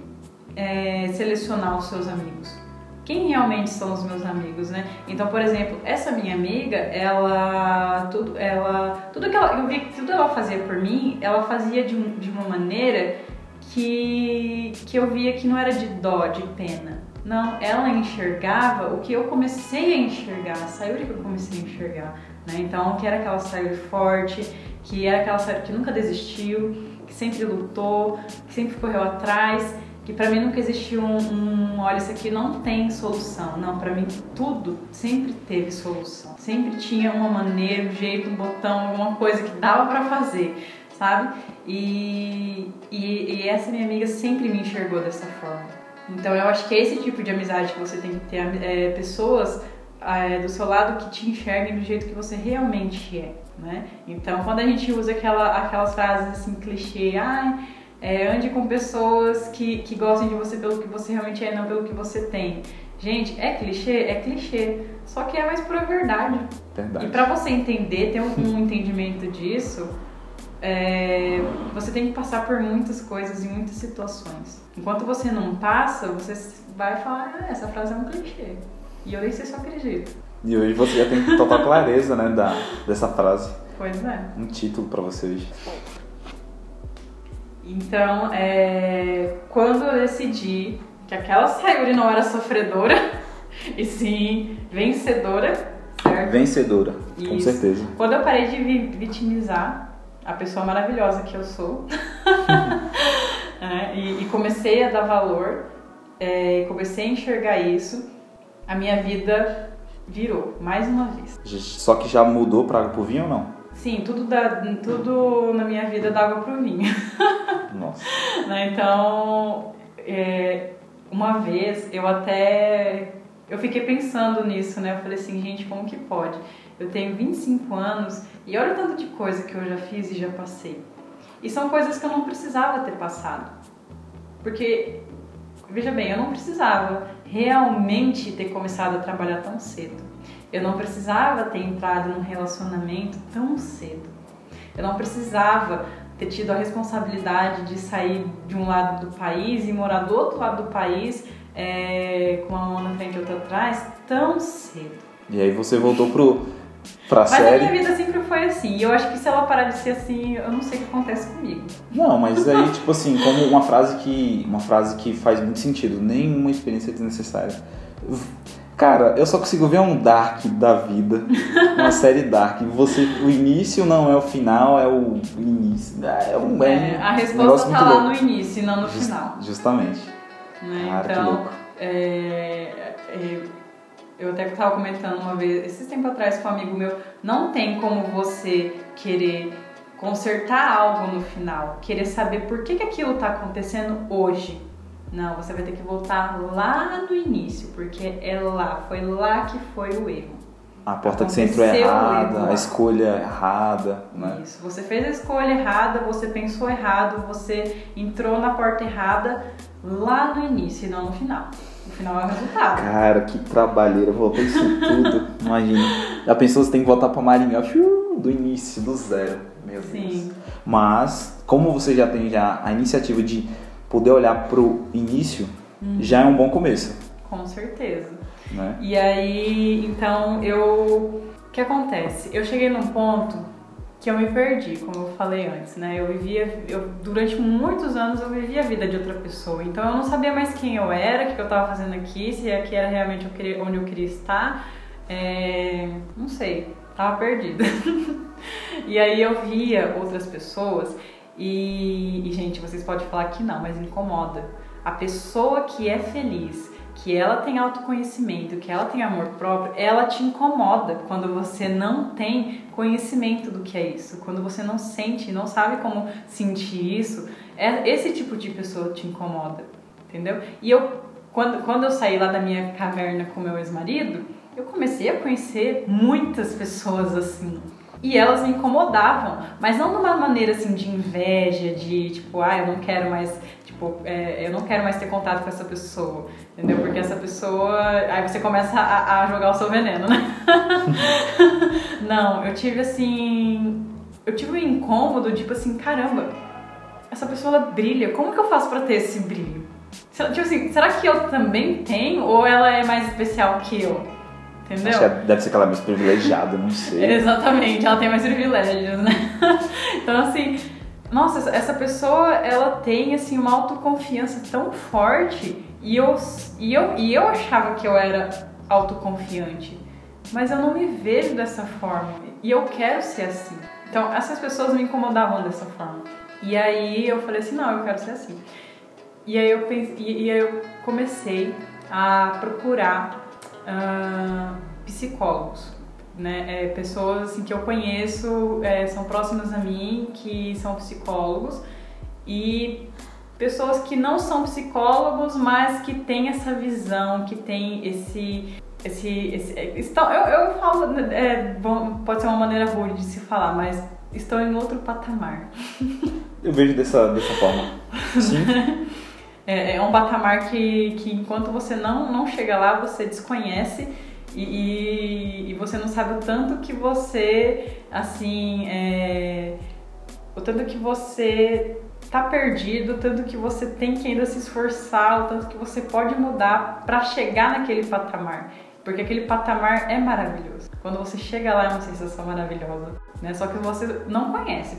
é, selecionar os seus amigos. Quem realmente são os meus amigos, né? Então, por exemplo, essa minha amiga, ela tudo, ela tudo que ela, eu vi que tudo ela fazia por mim, ela fazia de, de uma maneira que que eu via que não era de dó, de pena. Não, ela enxergava o que eu comecei a enxergar, saiu de que eu comecei a enxergar, né? Então, que era aquela saída forte, que era aquela saída que nunca desistiu, que sempre lutou, que sempre correu atrás que para mim nunca existiu um, um, olha, isso aqui não tem solução. Não, para mim tudo sempre teve solução. Sempre tinha uma maneira, um jeito, um botão, alguma coisa que dava para fazer, sabe? E, e, e, essa minha amiga sempre me enxergou dessa forma. Então eu acho que é esse tipo de amizade que você tem que ter, é, pessoas é, do seu lado que te enxerguem do jeito que você realmente é, né? Então quando a gente usa aquela, aquelas frases assim clichê, ai é, ande com pessoas que, que gostem de você pelo que você realmente é, não pelo que você tem. Gente, é clichê? É clichê. Só que é mais pura verdade. verdade. E para você entender, ter um, um entendimento disso, é, você tem que passar por muitas coisas e muitas situações. Enquanto você não passa, você vai falar, ah, essa frase é um clichê. E eu nem sei se eu acredito. E hoje você já tem total clareza, né, da, dessa frase. Pois é. Um título para você hoje. Então, é, quando eu decidi que aquela Sayuri não era sofredora, e sim vencedora, certo? Vencedora, Isso. com certeza. Quando eu parei de vitimizar a pessoa maravilhosa que eu sou, é, e, e, comecei a dar valor, é, comecei a enxergar isso, a minha vida virou, mais uma vez. Só que já mudou para água pro vinho ou não? Sim, tudo, dá, tudo na minha vida dá água pro vinho. Nossa. né? Então, é, uma vez eu até. Eu fiquei pensando nisso, né? Eu falei assim, gente, como que pode? Eu tenho 25 anos e olha o tanto de coisa que eu já fiz e já passei. E são coisas que eu não precisava ter passado. Porque, veja bem, eu não precisava realmente ter começado a trabalhar tão cedo. Eu não precisava ter entrado num relacionamento tão cedo. Eu não precisava ter tido a responsabilidade de sair de um lado do país e morar do outro lado do país é, com uma mão na frente e outra atrás tão cedo. E aí você voltou pro, pra mas série. Mas a minha vida sempre foi assim. E eu acho que se ela parar de ser assim, eu não sei o que acontece comigo. Não, mas aí, tipo assim, como uma frase que. Uma frase que faz muito sentido, nenhuma experiência é desnecessária Cara, eu só consigo ver um Dark da vida, uma série Dark. Você, o início não é o final, é o início. É um, é, é a resposta tá lá louco. no início e não no Just, final. Justamente. Né? Cara, então, é, é, eu até estava comentando uma vez, esses tempos atrás com um amigo meu, não tem como você querer consertar algo no final, querer saber por que, que aquilo está acontecendo hoje. Não, você vai ter que voltar lá no início, porque é lá, foi lá que foi o erro. A porta que você entrou errada, a escolha errada, né? Isso, você fez a escolha errada, você pensou errado, você entrou na porta errada lá no início e não no final. No final é o resultado. Cara, que trabalheira, voltar isso tudo. Imagina. Já pensou você tem que voltar pra Maringá do início, do zero. Meu Sim. Deus. Mas, como você já tem já a iniciativa de poder olhar pro início uhum. já é um bom começo. Com certeza. Né? E aí, então, eu. O que acontece? Eu cheguei num ponto que eu me perdi, como eu falei antes, né? Eu vivia, eu, durante muitos anos eu vivia a vida de outra pessoa, então eu não sabia mais quem eu era, o que eu estava fazendo aqui, se aqui era realmente eu queria, onde eu queria estar, é, não sei, tava perdida. e aí eu via outras pessoas e, e, gente, vocês podem falar que não, mas incomoda. A pessoa que é feliz, que ela tem autoconhecimento, que ela tem amor próprio, ela te incomoda quando você não tem conhecimento do que é isso, quando você não sente, não sabe como sentir isso, é, esse tipo de pessoa te incomoda, entendeu? E eu, quando, quando eu saí lá da minha caverna com meu ex-marido, eu comecei a conhecer muitas pessoas assim, e elas me incomodavam, mas não de uma maneira assim de inveja, de tipo, ah, eu não quero mais, tipo, é, eu não quero mais ter contato com essa pessoa, entendeu? Porque essa pessoa, aí você começa a, a jogar o seu veneno, né? não, eu tive assim, eu tive um incômodo, tipo assim, caramba, essa pessoa ela brilha, como que eu faço para ter esse brilho? Tipo assim, será que eu também tenho ou ela é mais especial que eu? Entendeu? Acho que deve ser aquela mais privilegiada, não sei. Exatamente, ela tem mais privilégios, né? então, assim, nossa, essa pessoa, ela tem, assim, uma autoconfiança tão forte e eu, e eu, e eu achava que eu era autoconfiante, mas eu não me vejo dessa forma e eu quero ser assim. Então, essas pessoas me incomodavam dessa forma. E aí eu falei assim, não, eu quero ser assim. E aí eu, pense, e, e aí eu comecei a procurar uh, psicólogos, né? É, pessoas assim, que eu conheço, é, são próximas a mim, que são psicólogos e pessoas que não são psicólogos, mas que têm essa visão, que têm esse esse, esse estão, eu, eu falo, é, bom, pode ser uma maneira rude de se falar, mas estão em outro patamar. Eu vejo dessa, dessa forma. Sim. É, é um patamar que, que enquanto você não, não chega lá, você desconhece e, e, você não sabe o tanto que você, assim, é, o tanto que você tá perdido, o tanto que você tem que ainda se esforçar, o tanto que você pode mudar para chegar naquele patamar. Porque aquele patamar é maravilhoso. Quando você chega lá é uma sensação maravilhosa, né? Só que você não conhece.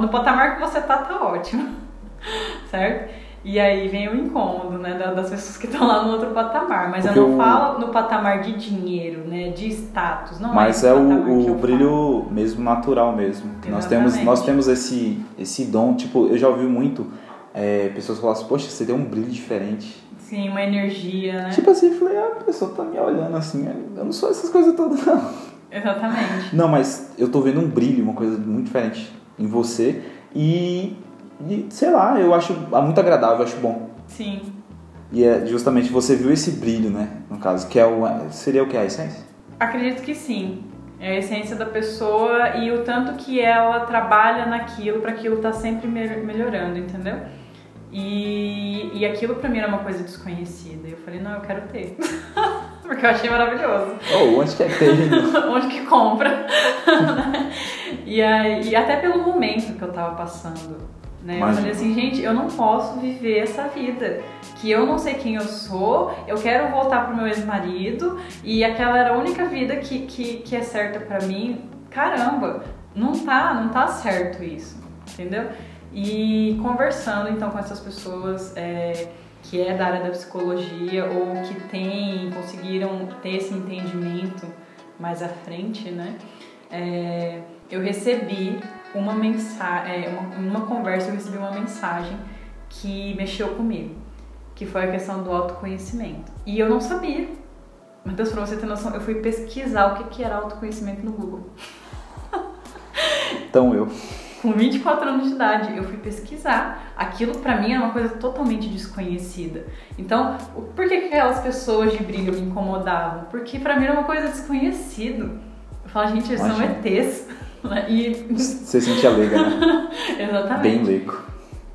No patamar que você tá, tá ótimo. certo? E aí vem o incômodo, né, das pessoas que estão lá no outro patamar. Mas Porque eu não falo no patamar de dinheiro, né, de status, não Mas é, é o, o brilho falo. mesmo natural mesmo. Nós temos, nós temos esse, esse dom, tipo, eu já ouvi muito é, pessoas falar assim, poxa, você tem um brilho diferente. Sim, uma energia, né? Tipo assim, eu falei, ah, a pessoa tá me olhando assim, eu não sou essas coisas todas, não. Exatamente. Não, mas eu tô vendo um brilho, uma coisa muito diferente em você e e, sei lá, eu acho muito agradável, eu acho bom. Sim. E é justamente você viu esse brilho, né? No caso, que é o. Seria o que? A essência? Acredito que sim. É a essência da pessoa e o tanto que ela trabalha naquilo para aquilo estar tá sempre melhorando, entendeu? E, e aquilo pra mim era uma coisa desconhecida. E eu falei, não, eu quero ter. Porque eu achei maravilhoso. Oh, onde que é que tem? onde que compra? e, aí, e até pelo momento que eu tava passando. Né? Eu falei assim, gente, eu não posso viver essa vida. Que eu não sei quem eu sou, eu quero voltar pro meu ex-marido e aquela era a única vida que, que, que é certa para mim. Caramba, não tá, não tá certo isso, entendeu? E conversando então com essas pessoas é, que é da área da psicologia ou que tem, conseguiram ter esse entendimento mais à frente, né? É, eu recebi uma mensagem, é, uma, uma conversa eu recebi uma mensagem que mexeu comigo, que foi a questão do autoconhecimento. E eu não sabia. Matheus, pra você ter noção, eu fui pesquisar o que, que era autoconhecimento no Google. Então eu. Com 24 anos de idade, eu fui pesquisar. Aquilo para mim era uma coisa totalmente desconhecida. Então, por que, que aquelas pessoas de brilho me incomodavam? Porque para mim era uma coisa desconhecida. Eu falava, gente, eles são ETs. E... Você sentia leiga, né? Exatamente. Bem leigo.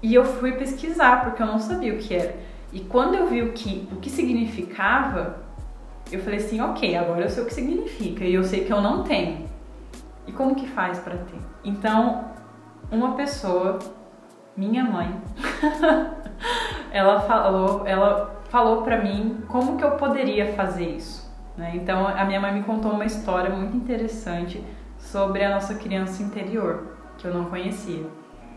E eu fui pesquisar, porque eu não sabia o que era. E quando eu vi o que, o que significava, eu falei assim, ok, agora eu sei o que significa. E eu sei que eu não tenho. E como que faz para ter? Então, uma pessoa, minha mãe, ela falou, ela falou para mim como que eu poderia fazer isso. Né? Então, a minha mãe me contou uma história muito interessante sobre a nossa criança interior, que eu não conhecia.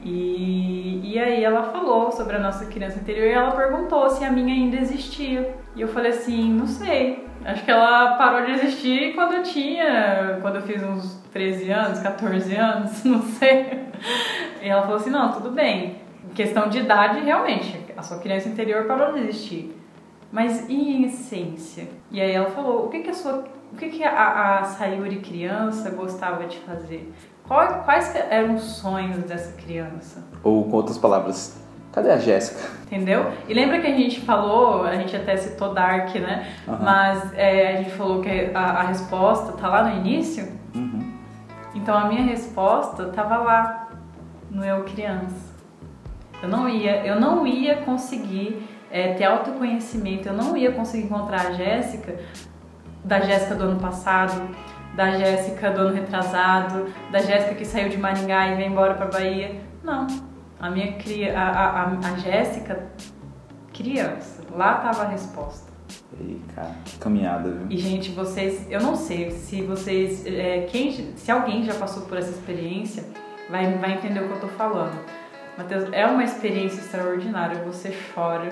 E, e aí ela falou sobre a nossa criança interior e ela perguntou se a minha ainda existia. E eu falei assim, não sei. Acho que ela parou de existir quando eu tinha, quando eu fiz uns 13 anos, 14 anos, não sei. E ela falou assim, não, tudo bem. Questão de idade, realmente, a sua criança interior parou de existir. Mas e em essência? E aí ela falou, o que que a sua, o que que a, a Sayuri criança gostava de fazer? Qual, quais eram os sonhos dessa criança? Ou com outras palavras, cadê a Jéssica? Entendeu? E lembra que a gente falou, a gente até citou Dark, né? Aham. Mas é, a gente falou que a, a resposta tá lá no início. Uhum. Então a minha resposta tava lá no eu criança. Eu não ia, eu não ia conseguir é, ter autoconhecimento, eu não ia conseguir encontrar a Jéssica da Jéssica do ano passado, da Jéssica do ano retrasado, da Jéssica que saiu de Maringá e veio embora para Bahia. Não. A minha cria, a, a, a, Jéssica criança, lá tava a resposta. Ei, cara, que caminhada, viu? E gente, vocês, eu não sei se vocês, é, quem, se alguém já passou por essa experiência, vai, vai entender o que eu tô falando. Matheus, é uma experiência extraordinária. Você chora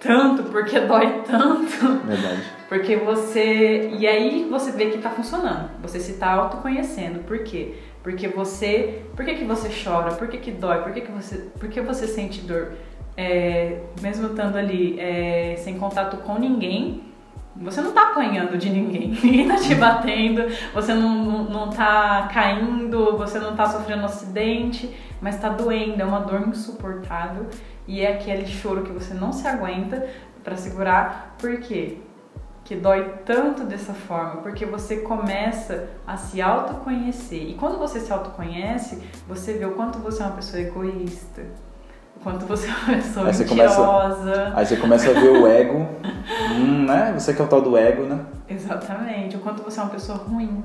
tanto porque dói tanto, Verdade. porque você e aí você vê que tá funcionando. Você se tá autoconhecendo. Por quê? Porque você, por que, que você chora? Por que, que dói? Por que, que você, por que você sente dor? É, mesmo estando ali é, sem contato com ninguém, você não tá apanhando de ninguém, ninguém tá te batendo, você não, não, não tá caindo, você não tá sofrendo um acidente, mas tá doendo, é uma dor insuportável e é aquele choro que você não se aguenta para segurar, por quê? Que dói tanto dessa forma, porque você começa a se autoconhecer. E quando você se autoconhece, você vê o quanto você é uma pessoa egoísta, o quanto você é uma pessoa Aí você começa- mentirosa. Aí você começa a ver o ego, hum, né? Você que é o tal do ego, né? Exatamente, o quanto você é uma pessoa ruim.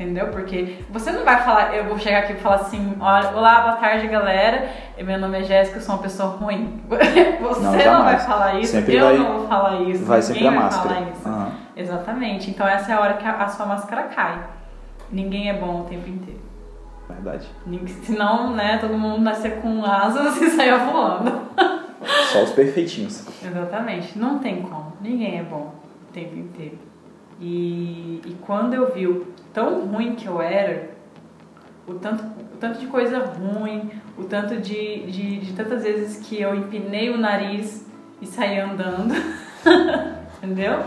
Entendeu? Porque você não vai falar, eu vou chegar aqui e falar assim, olá, boa tarde galera, meu nome é Jéssica, eu sou uma pessoa ruim. Você Não, não, vai falar isso, Sempre eu vai- não vou falar isso, Vai ninguém sempre a vai máscara. falar isso. Aham. Exatamente, então essa é a hora que a, a sua máscara cai. Ninguém é bom o tempo inteiro. Verdade. Senão, né, todo mundo nascer com asas e saia voando. Só os perfeitinhos. Exatamente, não tem como. Ninguém é bom o tempo inteiro. E, e quando eu vi o tão ruim que eu era, o tanto, o tanto de coisa ruim, o tanto de, de, de tantas vezes que eu empinei o nariz e saí andando, entendeu?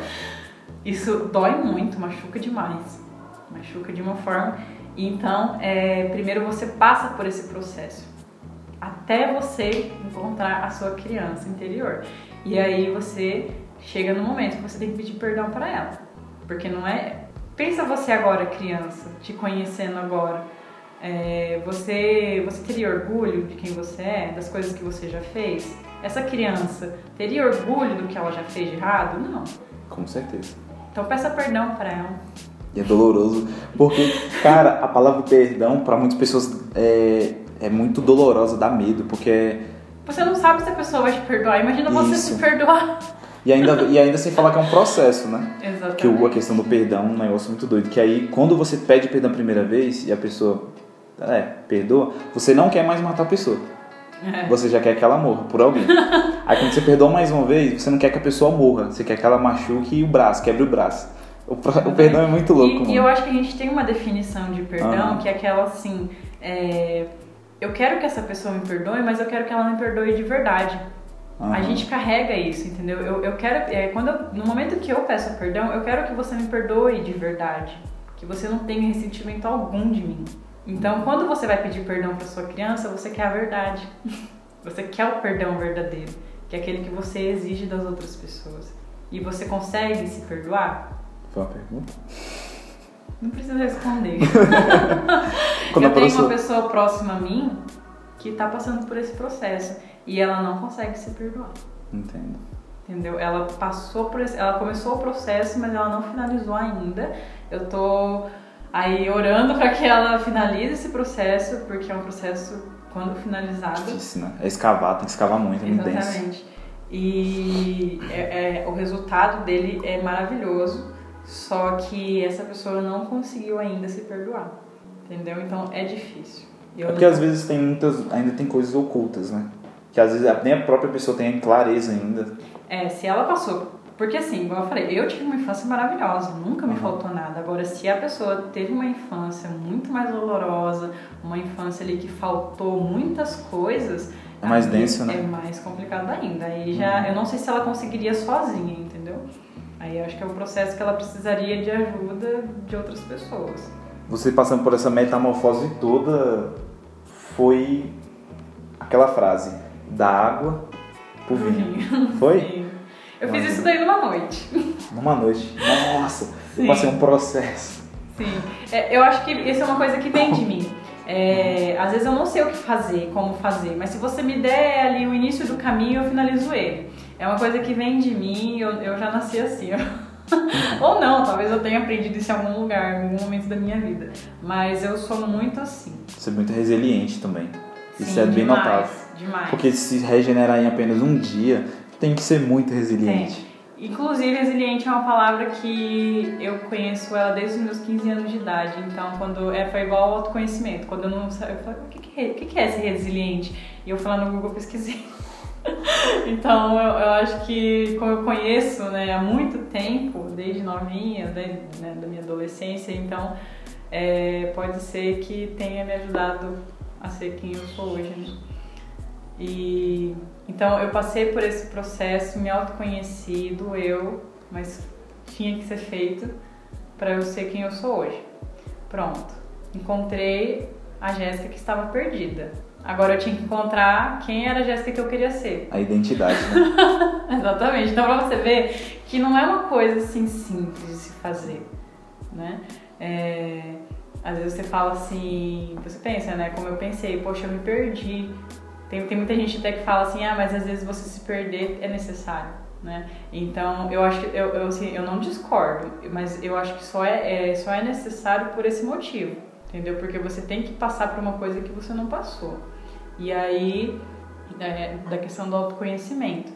Isso dói muito, machuca demais. Machuca de uma forma. Então, é, primeiro você passa por esse processo até você encontrar a sua criança interior. E aí você chega no momento que você tem que pedir perdão para ela. Porque não é. Pensa você agora, criança, te conhecendo agora. É, você, você teria orgulho de quem você é, das coisas que você já fez? Essa criança teria orgulho do que ela já fez de errado? Não. Com certeza. Então peça perdão para ela. E é doloroso. Porque, cara, a palavra perdão, pra muitas pessoas, é, é muito dolorosa, dá medo. Porque. Você não sabe se a pessoa vai te perdoar. Imagina você Isso. se perdoar. E ainda, e ainda sem falar que é um processo, né? Exatamente. Que o- a questão do perdão é um negócio muito doido. Que aí, quando você pede perdão a primeira vez e a pessoa, é, perdoa, você não quer mais matar a pessoa. É. Você já quer que ela morra por alguém. Aí quando você perdoa mais uma vez, você não quer que a pessoa morra. Você quer que ela machuque o braço, quebre o braço. O, o perdão é muito louco, e, e eu acho que a gente tem uma definição de perdão Aham. que é aquela assim: é, eu quero que essa pessoa me perdoe, mas eu quero que ela me perdoe de verdade. A Aham. gente carrega isso, entendeu? Eu, eu quero, é, quando eu- no momento que eu peço perdão, eu quero que você me perdoe de verdade, que você não tenha ressentimento algum de mim. Então, quando você vai pedir perdão para sua criança, você quer a verdade. Você quer o perdão verdadeiro, que é aquele que você exige das outras pessoas. E você consegue se perdoar? Foi uma pergunta? Não precisa responder. Eu a tenho uma pessoa próxima a mim que tá passando por esse processo e ela não consegue se perdoar. Entendo. Entendeu? Ela passou por esse, ela começou o processo, mas ela não finalizou ainda. Eu tô aí orando para que ela finalize esse processo, porque é um processo quando finalizado. Difícil, né? É escavar, tem que escavar muito, é muito. Exatamente. E é- é- o resultado dele é maravilhoso, só que essa pessoa não conseguiu ainda se perdoar. entendeu? Então é difícil. Eu É porque não- às vezes tem muitas, ainda tem coisas ocultas, né? Que às vezes nem a própria pessoa tem clareza ainda. É, se ela passou. Porque assim, igual eu falei, eu tive uma infância maravilhosa, nunca me Uhum. faltou nada. Agora, se a pessoa teve uma infância muito mais dolorosa, uma infância ali que faltou muitas coisas. É mais denso, né? É mais complicado ainda. Aí já, eu não sei se ela conseguiria sozinha, entendeu? Aí eu acho que é um processo que ela precisaria de ajuda de outras pessoas. Você passando por essa metamorfose toda foi aquela frase da água pro vinho. Foi? Sim. Eu fiz isso daí numa noite. Numa noite. Nossa, Sim. passei um processo. Sim, É, eu acho que isso é uma coisa que vem de mim. É, às vezes eu não sei o que fazer, como fazer, mas se você me der ali o início do caminho, eu finalizo ele. É uma coisa que vem de mim, eu, eu já nasci assim. Ou não, talvez eu tenha aprendido isso em algum lugar, em algum momento da minha vida. Mas eu sou muito assim. Você é muito resiliente também. Isso Sim, é bem demais, notável. Demais. Porque se regenerar em apenas um dia, tem que ser muito resiliente. Inclusive, resiliente é uma palavra que eu conheço ela desde os meus 15 anos de idade. Então, quando é, foi igual ao autoconhecimento. Quando eu não sabia, eu falei, o que, que, é, o que, que é ser resiliente? E eu fui lá no Google pesquisei. então, eu, eu acho que, como eu conheço né, há muito tempo, desde novinha, desde né, da minha adolescência, então é, pode ser que tenha me ajudado a ser quem eu sou hoje. Né? E então eu passei por esse processo, me autoconheci, doeu, mas tinha que ser feito para eu ser quem eu sou hoje. Pronto. Encontrei a Jéssica que estava perdida. Agora eu tinha que encontrar quem era a Jéssica que eu queria ser. A identidade, né? Exatamente. Então pra você ver que não é uma coisa assim simples de se fazer, né? É, às vezes você fala assim, você pensa, né? Como eu pensei, poxa, eu me perdi. Tem, tem muita gente até que fala assim, ah, mas às vezes você se perder é necessário, né? Então eu acho que eu, eu, assim, eu não discordo, mas eu acho que só é, é, só é necessário por esse motivo, entendeu? Porque você tem que passar por uma coisa que você não passou. E aí, é, da questão do autoconhecimento.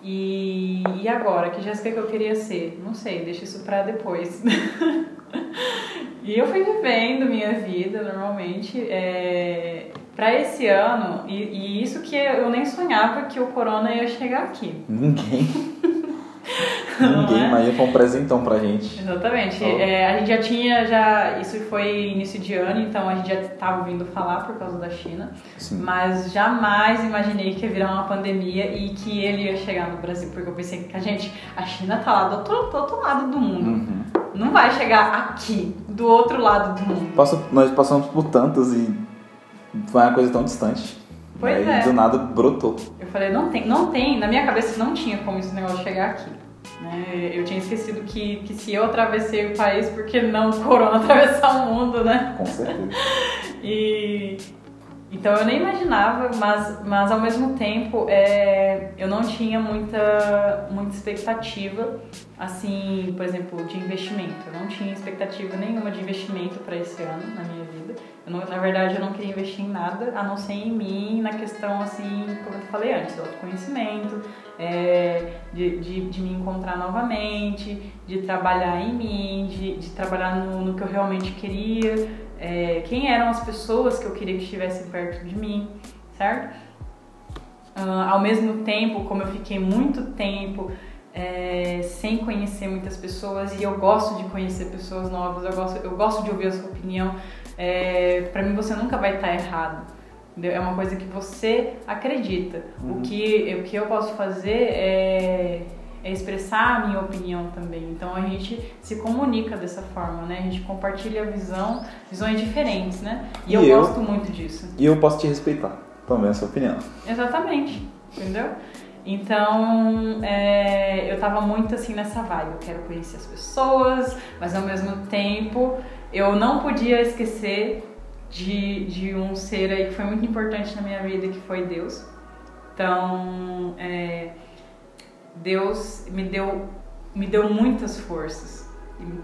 E, e agora, que Jéssica que eu queria ser? Não sei, deixa isso pra depois. e eu fui vivendo minha vida normalmente. É, para esse ano, e, e isso que eu nem sonhava que o corona ia chegar aqui. Ninguém. Ninguém, é? mas foi um presentão pra gente. Exatamente. É, a gente já tinha, já isso foi início de ano, então a gente já estava ouvindo falar por causa da China, Sim. mas jamais imaginei que ia virar uma pandemia e que ele ia chegar no Brasil, porque eu pensei que a gente, a China tá lá do outro, do outro lado do mundo, Uhum. não vai chegar aqui, do outro lado do mundo. Passa- nós passamos por tantas e foi uma coisa tão distante. Pois Aí é. do nada brotou. Eu falei, não tem, não tem, na minha cabeça não tinha como esse negócio chegar aqui. né? Eu tinha esquecido que, que se eu atravessei o país, por que não o corona atravessar o mundo, né? Com certeza. E então eu nem imaginava, mas, mas ao mesmo tempo é, eu não tinha muita, muita expectativa, assim, por exemplo, de investimento. Eu não tinha expectativa nenhuma de investimento para esse ano na minha vida. Não- na verdade, eu não queria investir em nada, a não ser em mim, na questão, assim, como eu falei antes, do autoconhecimento, é, de, de, de me encontrar novamente, de trabalhar em mim, de, de trabalhar no, no que eu realmente queria, é, quem eram as pessoas que eu queria que estivessem perto de mim, certo? Ah, ao mesmo tempo, como eu fiquei muito tempo é, sem conhecer muitas pessoas e eu gosto de conhecer pessoas novas, eu gosto, eu gosto de ouvir a sua opinião, é, para mim você nunca vai estar errado. entendeu? É uma coisa que você acredita. O, que, o que eu posso fazer é expressar a minha opinião também. Então a gente se comunica dessa forma, né? A gente compartilha a visão, visões diferentes, né? E, E eu, eu- gosto muito disso. E eu posso te respeitar também a sua opinião. Exatamente, entendeu? Então, é, eu tava muito assim nessa vibe, eu quero conhecer as pessoas, mas ao mesmo tempo eu não podia esquecer de, de um ser aí que foi muito importante na minha vida, que foi Deus. Então, é, Deus me deu, me deu muitas forças.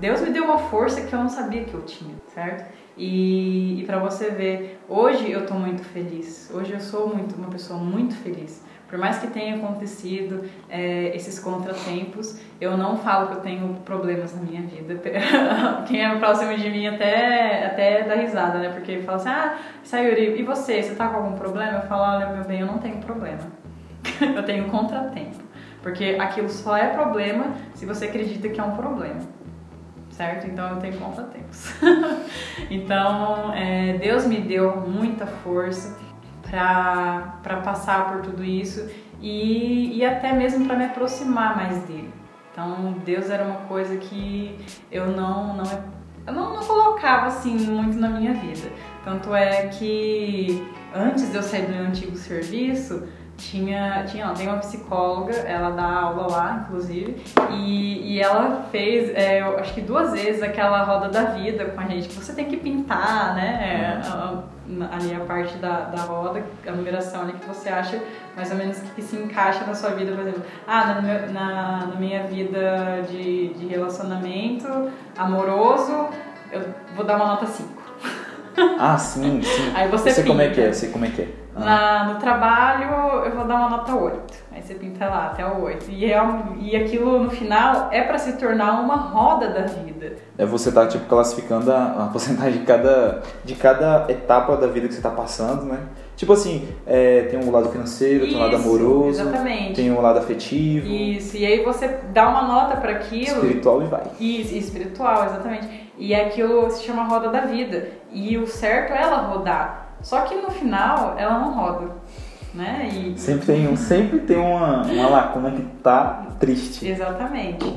Deus me deu uma força que eu não sabia que eu tinha, certo? E, e para você ver, hoje eu tô muito feliz. Hoje eu sou muito uma pessoa muito feliz, Por mais que tenha acontecido é, esses contratempos, eu não falo que eu tenho problemas na minha vida. Quem é próximo de mim até, até dá risada, né? Porque fala assim, ah, Sayuri, e você? Você tá com algum problema? Eu falo, olha, meu bem, eu não tenho problema. eu tenho contratempo. Porque aquilo só é problema se você acredita que é um problema. Certo? Então eu tenho contratempos. então, é, Deus me deu muita força para passar por tudo isso e, e até mesmo para me aproximar mais dele. Então, Deus era uma coisa que eu não, não, eu não, não colocava assim muito na minha vida. Tanto é que antes de eu sair do meu antigo serviço, tinha, tinha, tem uma psicóloga, ela dá aula lá, inclusive, e, e ela fez, é, eu acho que duas vezes aquela roda da vida com a gente, que você tem que pintar, né, é, a, a, ali a parte da, da roda, a numeração ali que você acha mais ou menos que se encaixa na sua vida, por exemplo, ah, na, na, na minha vida de, de relacionamento amoroso, eu vou dar uma nota 5. Ah, sim, sim. Aí você sei como é que é, sei como é que é. Ah. Na, no trabalho eu vou dar uma nota 8. Aí você pinta lá até o 8. E, é, e aquilo no final é para se tornar uma roda da vida. É você tá tipo classificando a, a porcentagem de cada, de cada etapa da vida que você tá passando, né? Tipo assim, é, tem um lado financeiro, tem um lado Isso, amoroso, exatamente. tem um lado afetivo, Isso, e aí você dá uma nota para aquilo. espiritual e vai. Isso, espiritual, exatamente. E aquilo se chama roda da vida. E o certo é ela rodar. Só que no final ela não roda. Né? E, Sempre tem, um, sempre tem uma, uma lacuna que tá triste. Exatamente.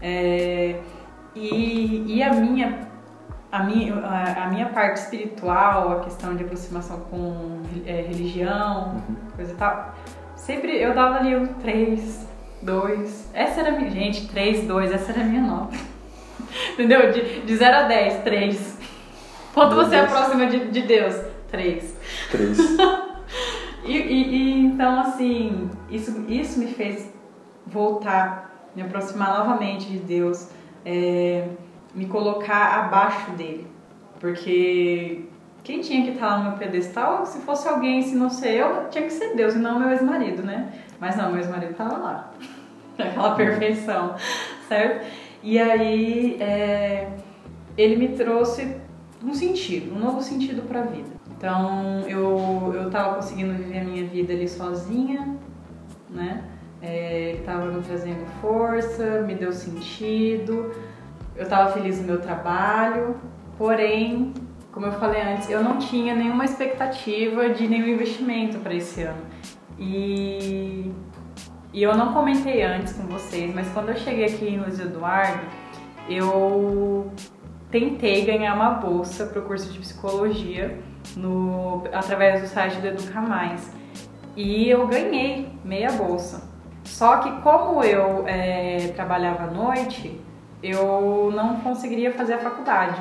É, e, e a minha a minha, a, a minha parte espiritual, a questão de aproximação com é, religião, coisa e tal, sempre eu dava ali um 3, 2. Essa era a minha. Gente, 3, 2, essa era a minha nota. Entendeu? De, de 0 a 10, 3. Quanto Meu você Deus. aproxima de, de Deus? 3. Três. E, e- e, então, assim, isso, isso me fez voltar, me aproximar novamente de Deus, é, me colocar abaixo dele. Porque quem tinha que estar lá no meu pedestal, se fosse alguém, se não ser eu, tinha que ser Deus e não meu ex-marido, né? Mas não, meu ex-marido estava lá. Aquela perfeição, certo? E aí, é, ele me trouxe um sentido, um novo sentido para a vida. Então eu eu tava conseguindo viver a minha vida ali sozinha, né? É, ele tava me trazendo força, me deu sentido. Eu tava feliz no meu trabalho, porém, como eu falei antes, eu não tinha nenhuma expectativa de nenhum investimento para esse ano. E e eu não comentei antes com vocês, mas quando eu cheguei aqui em Luiz Eduardo, eu tentei ganhar uma bolsa para o curso de psicologia no, através do site do Educa Mais. E eu ganhei meia bolsa. Só que como eu é, trabalhava à noite, eu não conseguiria fazer a faculdade.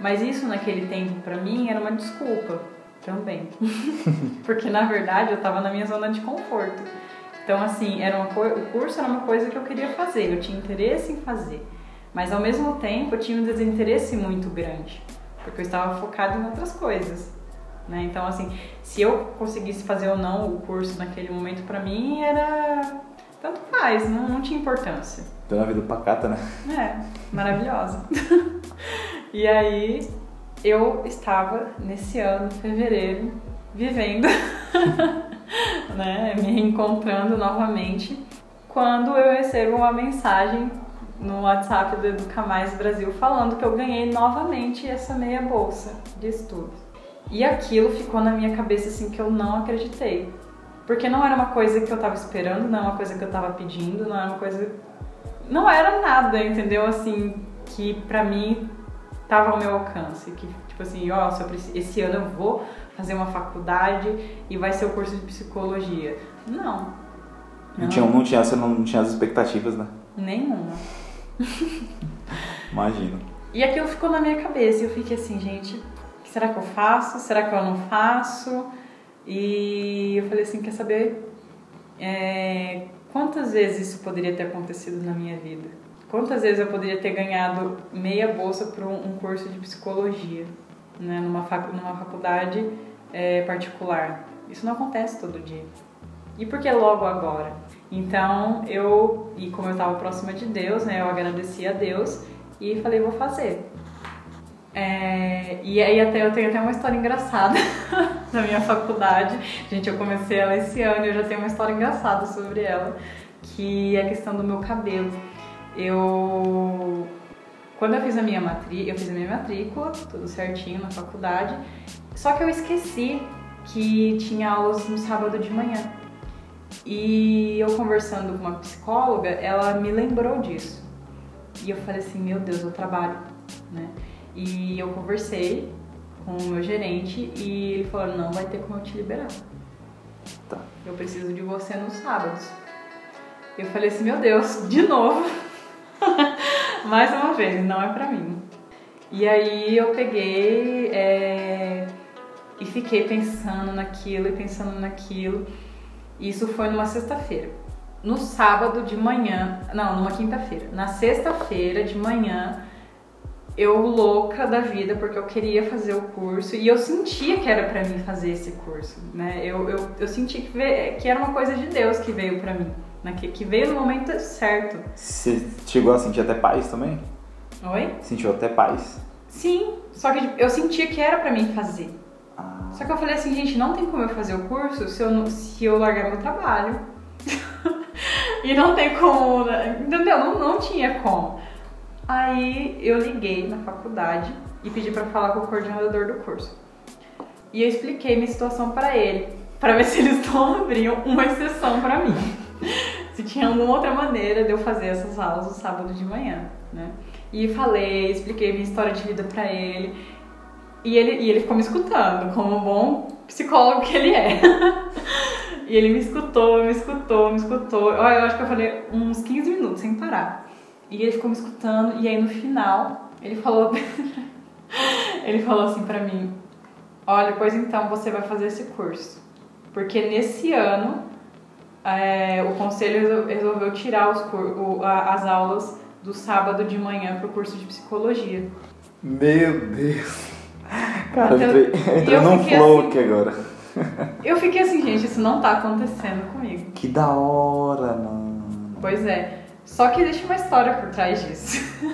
Mas isso naquele tempo para mim era uma desculpa também. Porque na verdade eu estava na minha zona de conforto. Então assim, era uma o curso era uma coisa que eu queria fazer, eu tinha interesse em fazer. Mas ao mesmo tempo eu tinha um desinteresse muito grande, porque eu estava focada em outras coisas. Né? Então, assim, se eu conseguisse fazer ou não o curso naquele momento, pra mim era. Tanto faz, não, não tinha importância. Tem uma vida pacata, né? É, maravilhosa. e aí eu estava nesse ano, fevereiro, vivendo, né, me reencontrando novamente, quando eu recebo uma mensagem no WhatsApp do Educa Mais Brasil falando que eu ganhei novamente essa meia bolsa de estudos. E aquilo ficou na minha cabeça assim que eu não acreditei. Porque não era uma coisa que eu tava esperando, não era uma coisa que eu tava pedindo, não era uma coisa não era nada, entendeu? Assim, que pra mim tava ao meu alcance. Que, tipo assim, ó, preci- esse ano eu vou fazer uma faculdade e vai ser o curso de psicologia. Não. Não tinha, não tinha, você não tinha as expectativas, né? Nenhuma. Imagino. E aquilo ficou na minha cabeça e eu fiquei assim, gente, será que eu faço? Será que eu não faço? E eu falei assim, quer saber é, quantas vezes isso poderia ter acontecido na minha vida? Quantas vezes eu poderia ter ganhado meia bolsa para um, curso de psicologia, né, numa, numa faculdade é, particular? Isso não acontece todo dia. E por que logo agora? Então eu, e como eu estava próxima de Deus, né, eu agradeci a Deus e falei, vou fazer. É, e aí até eu tenho até uma história engraçada na minha faculdade. Gente, eu comecei ela esse ano e eu já tenho uma história engraçada sobre ela, que é a questão do meu cabelo. Eu quando eu fiz a minha matrícula, eu fiz a minha matrícula, tudo certinho na faculdade, só que eu esqueci que tinha aulas no sábado de manhã. E eu conversando com uma psicóloga, ela me lembrou disso. E eu falei assim, meu Deus, eu trabalho, né? E eu conversei com o meu gerente e ele falou, não vai ter como eu te liberar. Tá. Eu preciso de você nos sábados. Eu falei assim, meu Deus, de novo. Mais uma vez, não é pra mim. E aí eu peguei é, e fiquei pensando naquilo e pensando naquilo. Isso foi numa sexta-feira. No sábado de manhã, não, numa quinta-feira. Na sexta-feira de manhã, eu louca da vida porque eu queria fazer o curso e eu sentia que era para mim fazer esse curso, né? Eu, eu, eu senti que, veio, que era uma coisa de Deus que veio para mim, né? que, que veio no momento certo. Você chegou a sentir até paz também? Oi? Sentiu até paz? Sim, só que eu sentia que era para mim fazer. Ah, Só que eu falei assim, gente, não tem como eu fazer o curso se eu, não- se eu largar meu trabalho. e não tem como, né? entendeu? Não, não tinha como. Aí eu liguei na faculdade e pedi pra falar com o coordenador do curso. E eu expliquei minha situação pra ele, pra ver se eles não abriam uma exceção pra mim. se tinha alguma outra maneira de eu fazer essas aulas no sábado de manhã, né? E falei, expliquei minha história de vida pra ele. E ele, e ele ficou me escutando, como um bom psicólogo que ele é. e ele me escutou, me escutou, me escutou. Olha, eu acho que eu falei uns 15 minutos sem parar. E ele ficou me escutando, e aí no final, ele falou. ele falou assim pra mim: Olha, pois então você vai fazer esse curso. Porque nesse ano é, o conselho resol- resolveu tirar os o- as aulas do sábado de manhã pro curso de psicologia. Meu Deus. Cara, Então, eu num fiquei flow assim. aqui agora. Eu fiquei assim, gente, isso não tá acontecendo comigo. Que da hora, mano. Pois é. Só que existe uma história por trás disso.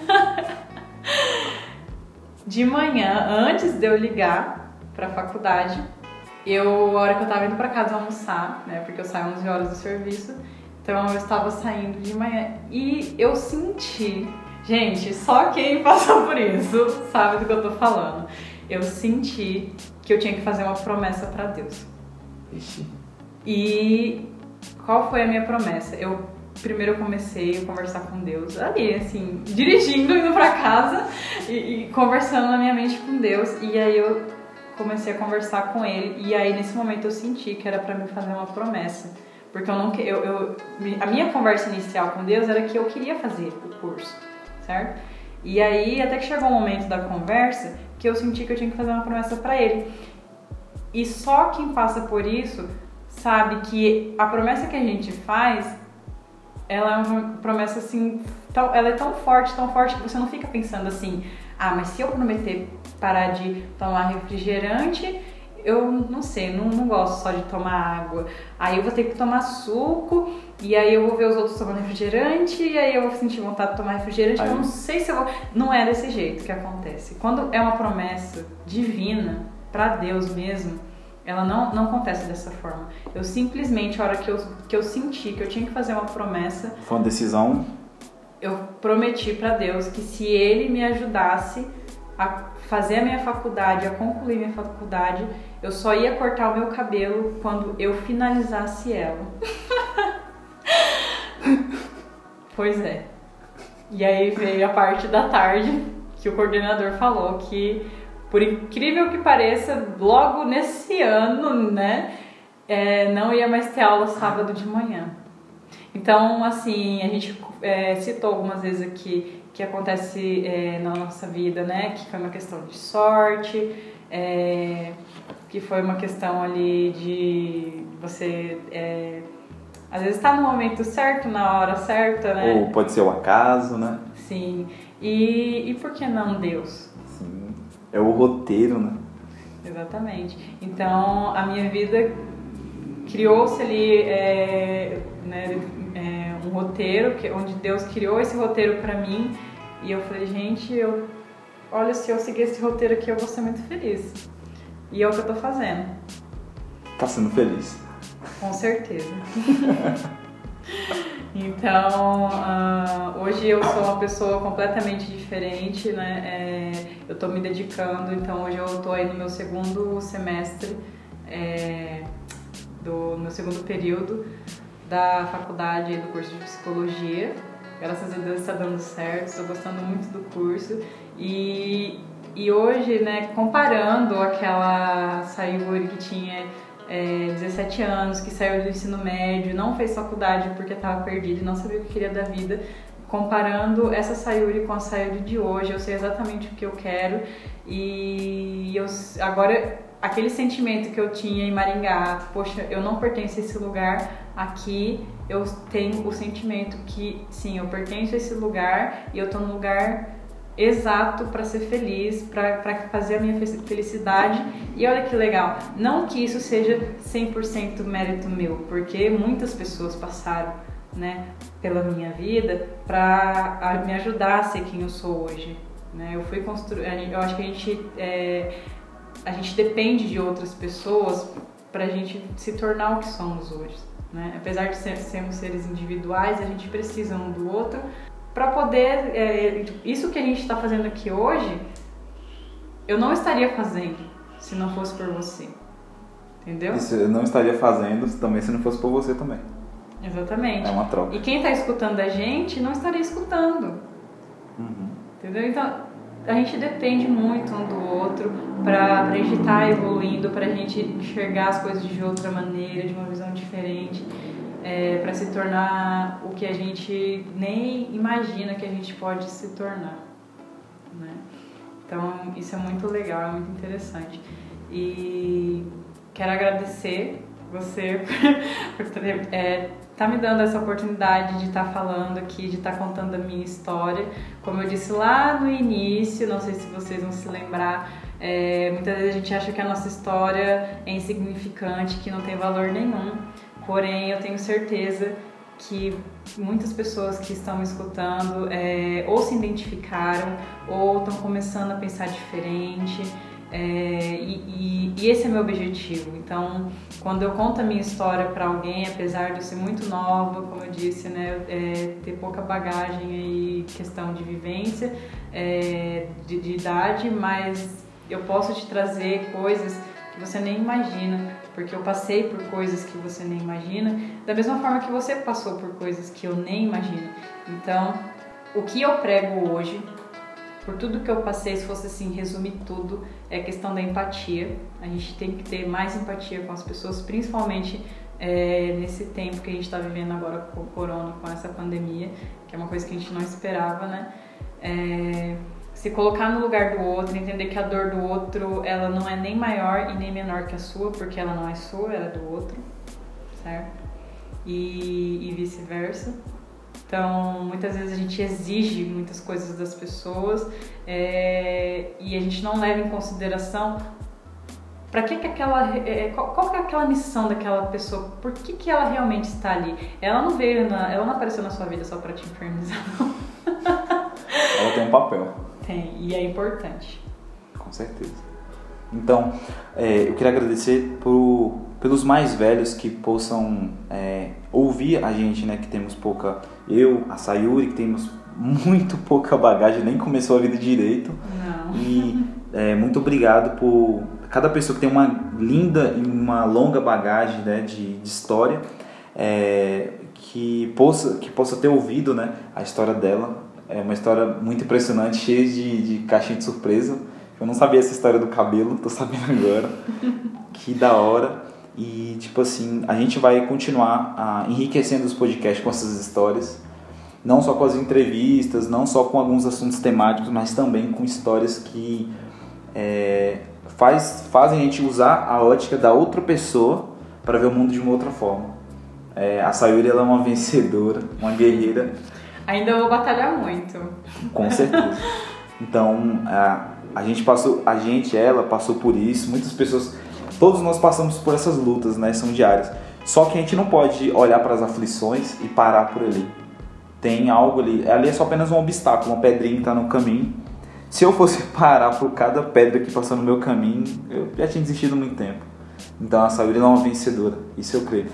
De manhã, antes de eu ligar pra faculdade, eu, a hora que eu tava indo pra casa almoçar, né? Porque eu saio 11 horas do serviço, então eu estava saindo de manhã e eu senti. Gente, só quem passou por isso sabe do que eu tô falando. Eu senti que eu tinha que fazer uma promessa pra Deus. Ixi. E qual foi a minha promessa? Eu primeiro eu comecei a conversar com Deus ali, assim, dirigindo, indo pra casa e, e conversando na minha mente com Deus. E aí eu comecei a conversar com Ele. E aí nesse momento eu senti que era pra mim fazer uma promessa. Porque eu não eu, eu a minha conversa inicial com Deus era que eu queria fazer o curso, certo? E aí até que chegou o momento da conversa que eu senti que eu tinha que fazer uma promessa pra Ele. E só quem passa por isso sabe que a promessa que a gente faz, ela é uma promessa assim, tão, ela é tão forte, tão forte que você não fica pensando assim, ah, mas se eu prometer parar de tomar refrigerante, eu não sei, não, não gosto só de tomar água. Aí eu vou ter que tomar suco, e aí eu vou ver os outros tomando refrigerante, e aí eu vou sentir vontade de tomar refrigerante, Aí- eu não sei se eu vou. Não é desse jeito que acontece. Quando é uma promessa divina, pra Deus mesmo, ela não, não acontece dessa forma. Eu simplesmente, a hora que eu, que eu senti que eu tinha que fazer uma promessa, Foi uma decisão. eu prometi pra Deus que se Ele me ajudasse a fazer a minha faculdade, a concluir minha faculdade, eu só ia cortar o meu cabelo quando eu finalizasse ela. pois é. E aí veio a parte da tarde que o coordenador falou que, por incrível que pareça, logo nesse ano, né, é, não ia mais ter aula sábado de manhã. Então, assim, a gente é, citou algumas vezes aqui que acontece é, na nossa vida, né? Que foi uma questão de sorte, é, que foi uma questão ali de você é, às vezes estar no momento certo, na hora certa, né? Ou pode ser o acaso, né? Sim. E, e por que não Deus? É o roteiro, né? Exatamente. Então, a minha vida criou-se ali é, né, é, um roteiro, que, onde Deus criou esse roteiro para mim. E eu falei, gente, eu, olha, se eu seguir esse roteiro aqui, eu vou ser muito feliz. E é o que eu tô fazendo. Tá sendo feliz. Com certeza. então, uh, hoje eu sou uma pessoa completamente diferente, né? É, eu estou me dedicando, então hoje eu estou aí no meu segundo semestre, é, do meu segundo período da faculdade do curso de psicologia. Graças a Deus está dando certo, estou gostando muito do curso e, e hoje, né, comparando aquela Sayuri que tinha é, 17 anos, que saiu do ensino médio, não fez faculdade porque estava perdido e não sabia o que queria da vida. Comparando essa Sayuri com a Sayuri de hoje, eu sei exatamente o que eu quero e eu, agora aquele sentimento que eu tinha em Maringá, poxa, eu não pertenço a esse lugar, aqui eu tenho o sentimento que sim, eu pertenço a esse lugar e eu tô no lugar exato para ser feliz, para fazer a minha felicidade. E olha que legal, não que isso seja 100% mérito meu, porque muitas pessoas passaram, né, pela minha vida para me ajudar a ser quem eu sou hoje. Né? Eu fui construir, eu acho que a gente é, a gente depende de outras pessoas para a gente se tornar o que somos hoje. Né? Apesar de sermos seres individuais, a gente precisa um do outro para poder. É, isso que a gente está fazendo aqui hoje, eu não estaria fazendo se não fosse por você. Entendeu? Isso eu não estaria fazendo também se não fosse por você também. Exatamente. É uma troca. E quem está escutando a gente não estaria escutando. Uhum. Entendeu? Então, a gente depende muito um do outro para a gente estar tá evoluindo, para a gente enxergar as coisas de outra maneira, de uma visão diferente é, para se tornar o que a gente nem imagina que a gente pode se tornar. Né? Então, isso é muito legal, é muito interessante. E quero agradecer você por estar é, tá me dando essa oportunidade de estar tá falando aqui, de estar tá contando a minha história. Como eu disse lá no início, não sei se vocês vão se lembrar, é, muitas vezes a gente acha que a nossa história é insignificante, que não tem valor nenhum. Porém, eu tenho certeza que muitas pessoas que estão me escutando é, ou se identificaram ou estão começando a pensar diferente. É, e, e, e, esse é meu objetivo. Então, quando eu conto a minha história para alguém, apesar de eu ser muito nova, como eu disse, né, é, ter pouca bagagem e questão de vivência, é, de, de idade, mas eu posso te trazer coisas que você nem imagina, porque eu passei por coisas que você nem imagina, da mesma forma que você passou por coisas que eu nem imagino. Então, o que eu prego hoje, por tudo que eu passei, se fosse assim resumir tudo, é a questão da empatia. A gente tem que ter mais empatia com as pessoas, principalmente é, nesse tempo que a gente está vivendo agora com o corona, com essa pandemia, que é uma coisa que a gente não esperava, né? É, se colocar no lugar do outro, entender que a dor do outro ela não é nem maior e nem menor que a sua, porque ela não é sua, ela é do outro, certo? E, e vice-versa. Então, muitas vezes a gente exige muitas coisas das pessoas é, e a gente não leva em consideração para que, que aquela é, qual, qual que é aquela missão daquela pessoa, por que, que ela realmente está ali? Ela não veio, na, ela não apareceu na sua vida só para te infernizar. Ela tem um papel. Tem, e é importante. Com certeza. Então, é, eu queria agradecer por, pelos mais velhos que possam é, ouvir a gente, né? Que temos pouca. Eu, a Sayuri, que temos muito pouca bagagem, nem começou a vida direito. Não. E é, muito obrigado por cada pessoa que tem uma linda e uma longa bagagem né, de, de história. É, que possa, que possa ter ouvido né, a história dela, é uma história muito impressionante, cheia de, de caixinha de surpresa. Eu não sabia essa história do cabelo, tô sabendo agora. que da hora. E, tipo assim, a gente vai continuar ah, enriquecendo os podcasts com essas histórias. Não só com as entrevistas, não só com alguns assuntos temáticos, mas também com histórias que é, faz, fazem a gente usar a ótica da outra pessoa para ver o mundo de uma outra forma. É, a Sayuri ela é uma vencedora, uma guerreira Ainda vou batalhar muito. Com certeza. Então, a, a gente passou, a gente, ela passou por isso, muitas pessoas, todos nós passamos por essas lutas, né? São diárias. Só que a gente não pode olhar para as aflições e parar por ali. Tem algo ali, ali é só apenas um obstáculo, uma pedrinha que está no caminho. Se eu fosse parar por cada pedra que passou no meu caminho, eu já tinha desistido muito tempo. Então a Sayuri não é uma vencedora, isso eu creio.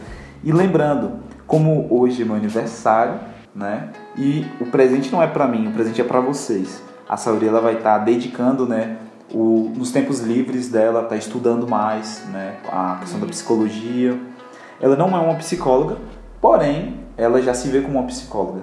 E lembrando, como hoje é meu aniversário, né? E o presente não é para mim, o presente é para vocês. A Sayuri ela vai estar tá dedicando, né, o, nos tempos livres dela, tá estudando mais, né, a questão da psicologia. Ela não é uma psicóloga, porém, ela já se vê como uma psicóloga.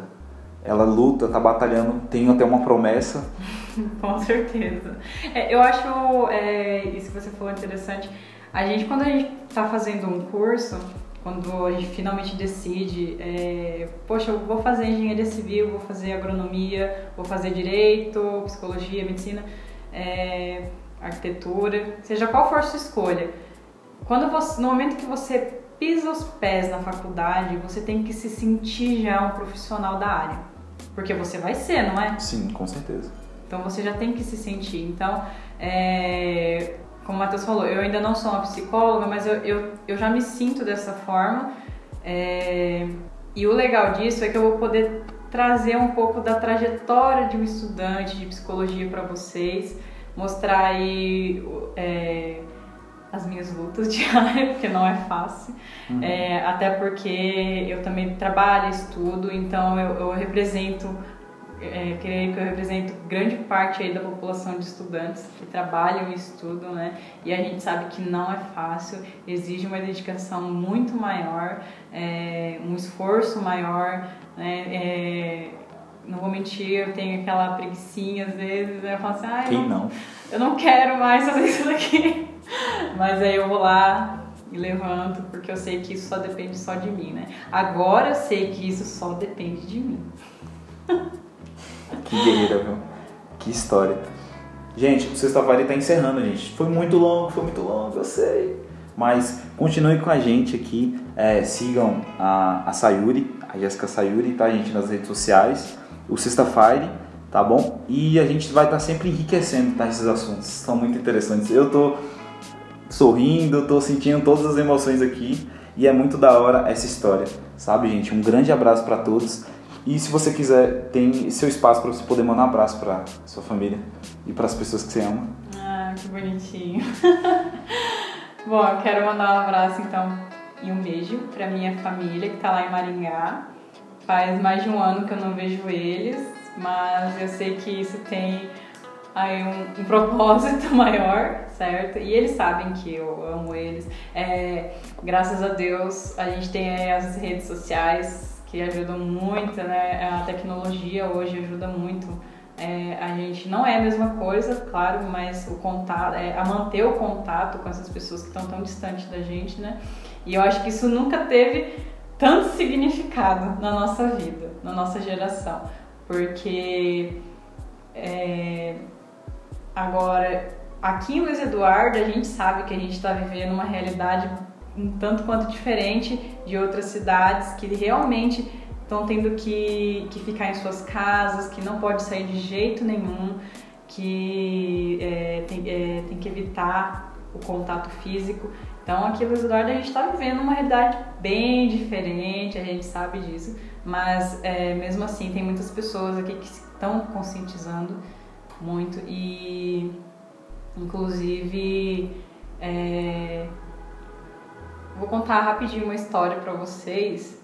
Ela luta, tá batalhando, tem até uma promessa. Com certeza. É, eu acho é, isso que você falou interessante. A gente, quando a gente está fazendo um curso, quando a gente finalmente decide, é, poxa, eu vou fazer engenharia civil, vou fazer agronomia, vou fazer direito, psicologia, medicina, é, arquitetura, seja qual for a sua escolha. Quando você, no momento que você pisa os pés na faculdade, você tem que se sentir já um profissional da área. Porque você vai ser, não é? Sim, com certeza. Então você já tem que se sentir. Então, é, como o Matheus falou, eu ainda não sou uma psicóloga, mas eu, eu, eu já me sinto dessa forma. É, e o legal disso é que eu vou poder trazer um pouco da trajetória de um estudante de psicologia para vocês, mostrar aí é, as minhas lutas diárias, porque não é fácil, uhum. é, até porque eu também trabalho, estudo, então eu, eu represento é, creio que eu represento grande parte aí da população de estudantes que trabalham e estudam, né? E a gente sabe que não é fácil, exige uma dedicação muito maior, é, um esforço maior, né? É, não vou mentir, eu tenho aquela preguiçinha às vezes, né? eu falo assim, ah, Quem não, não? Eu não quero mais fazer isso daqui. Mas aí eu vou lá e levanto, porque eu sei que isso só depende só de mim, né? Agora eu sei que isso só depende de mim. Que guerreira, viu? Que história. Gente, o Sexta-feira está encerrando, gente. Foi muito longo, foi muito longo, eu sei. Mas continue com a gente aqui. É, sigam a, a Sayuri, a Jéssica Sayuri, tá, gente, nas redes sociais. O Sexta-feira, tá bom? E a gente vai estar tá sempre enriquecendo tá, esses assuntos. São muito interessantes. Eu tô sorrindo, tô sentindo todas as emoções aqui. E é muito da hora essa história, sabe, gente? Um grande abraço para todos. E se você quiser, tem seu espaço para você poder mandar um abraço para sua família e para as pessoas que você ama. Ah, que bonitinho. Bom, eu quero mandar um abraço então e um beijo para minha família que está lá em Maringá. Faz mais de um ano que eu não vejo eles, mas eu sei que isso tem aí um, um propósito maior, certo? E eles sabem que eu amo eles. É, graças a Deus a gente tem as redes sociais que ajudam muito, né? A tecnologia hoje ajuda muito. É, a gente não é a mesma coisa, claro, mas o contato, é, a manter o contato com essas pessoas que estão tão distantes da gente, né? E eu acho que isso nunca teve tanto significado na nossa vida, na nossa geração, porque é, agora aqui em Luiz Eduardo a gente sabe que a gente está vivendo uma realidade um tanto quanto diferente de outras cidades que realmente estão tendo que, que ficar em suas casas, que não pode sair de jeito nenhum, que é, tem, é, tem que evitar o contato físico. Então aqui no Eduardo a gente está vivendo uma realidade bem diferente, a gente sabe disso, mas é, mesmo assim tem muitas pessoas aqui que estão conscientizando muito e inclusive é, Vou contar rapidinho uma história para vocês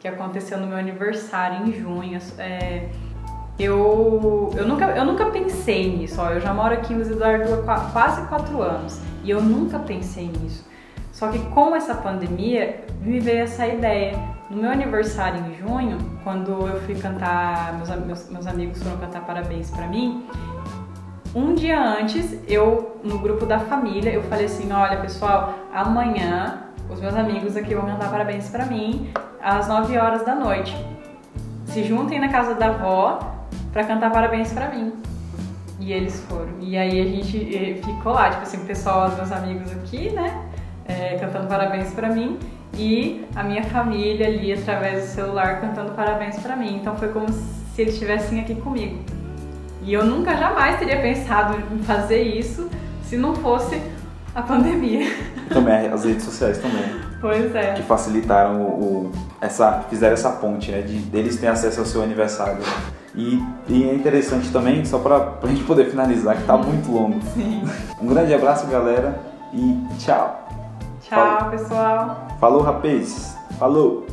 que aconteceu no meu aniversário em junho. É, eu, eu, nunca, eu nunca pensei nisso, ó, eu já moro aqui em Luiz Eduardo há quase quatro anos e eu nunca pensei nisso. Só que com essa pandemia me veio essa ideia. No meu aniversário em junho, quando eu fui cantar, meus, meus, meus amigos foram cantar parabéns para mim, um dia antes, eu, no grupo da família, eu falei assim, olha pessoal, amanhã os meus amigos aqui vão cantar parabéns para mim às 9 horas da noite. Se juntem na casa da avó para cantar parabéns para mim. E eles foram. E aí a gente ficou lá, tipo assim, o pessoal, os meus amigos aqui, né, é, cantando parabéns para mim e a minha família ali através do celular cantando parabéns para mim. Então foi como se eles estivessem aqui comigo. E eu nunca jamais teria pensado em fazer isso se não fosse a pandemia. também as redes sociais também. Pois é. Que facilitaram o, o- essa, fizeram essa ponte, né? De deles terem acesso ao seu aniversário. E, e é interessante também, só pra, pra gente poder finalizar, que tá muito longo. Sim. Um grande abraço, galera, e tchau. Tchau, pessoal. Falou, rapaz. Falou.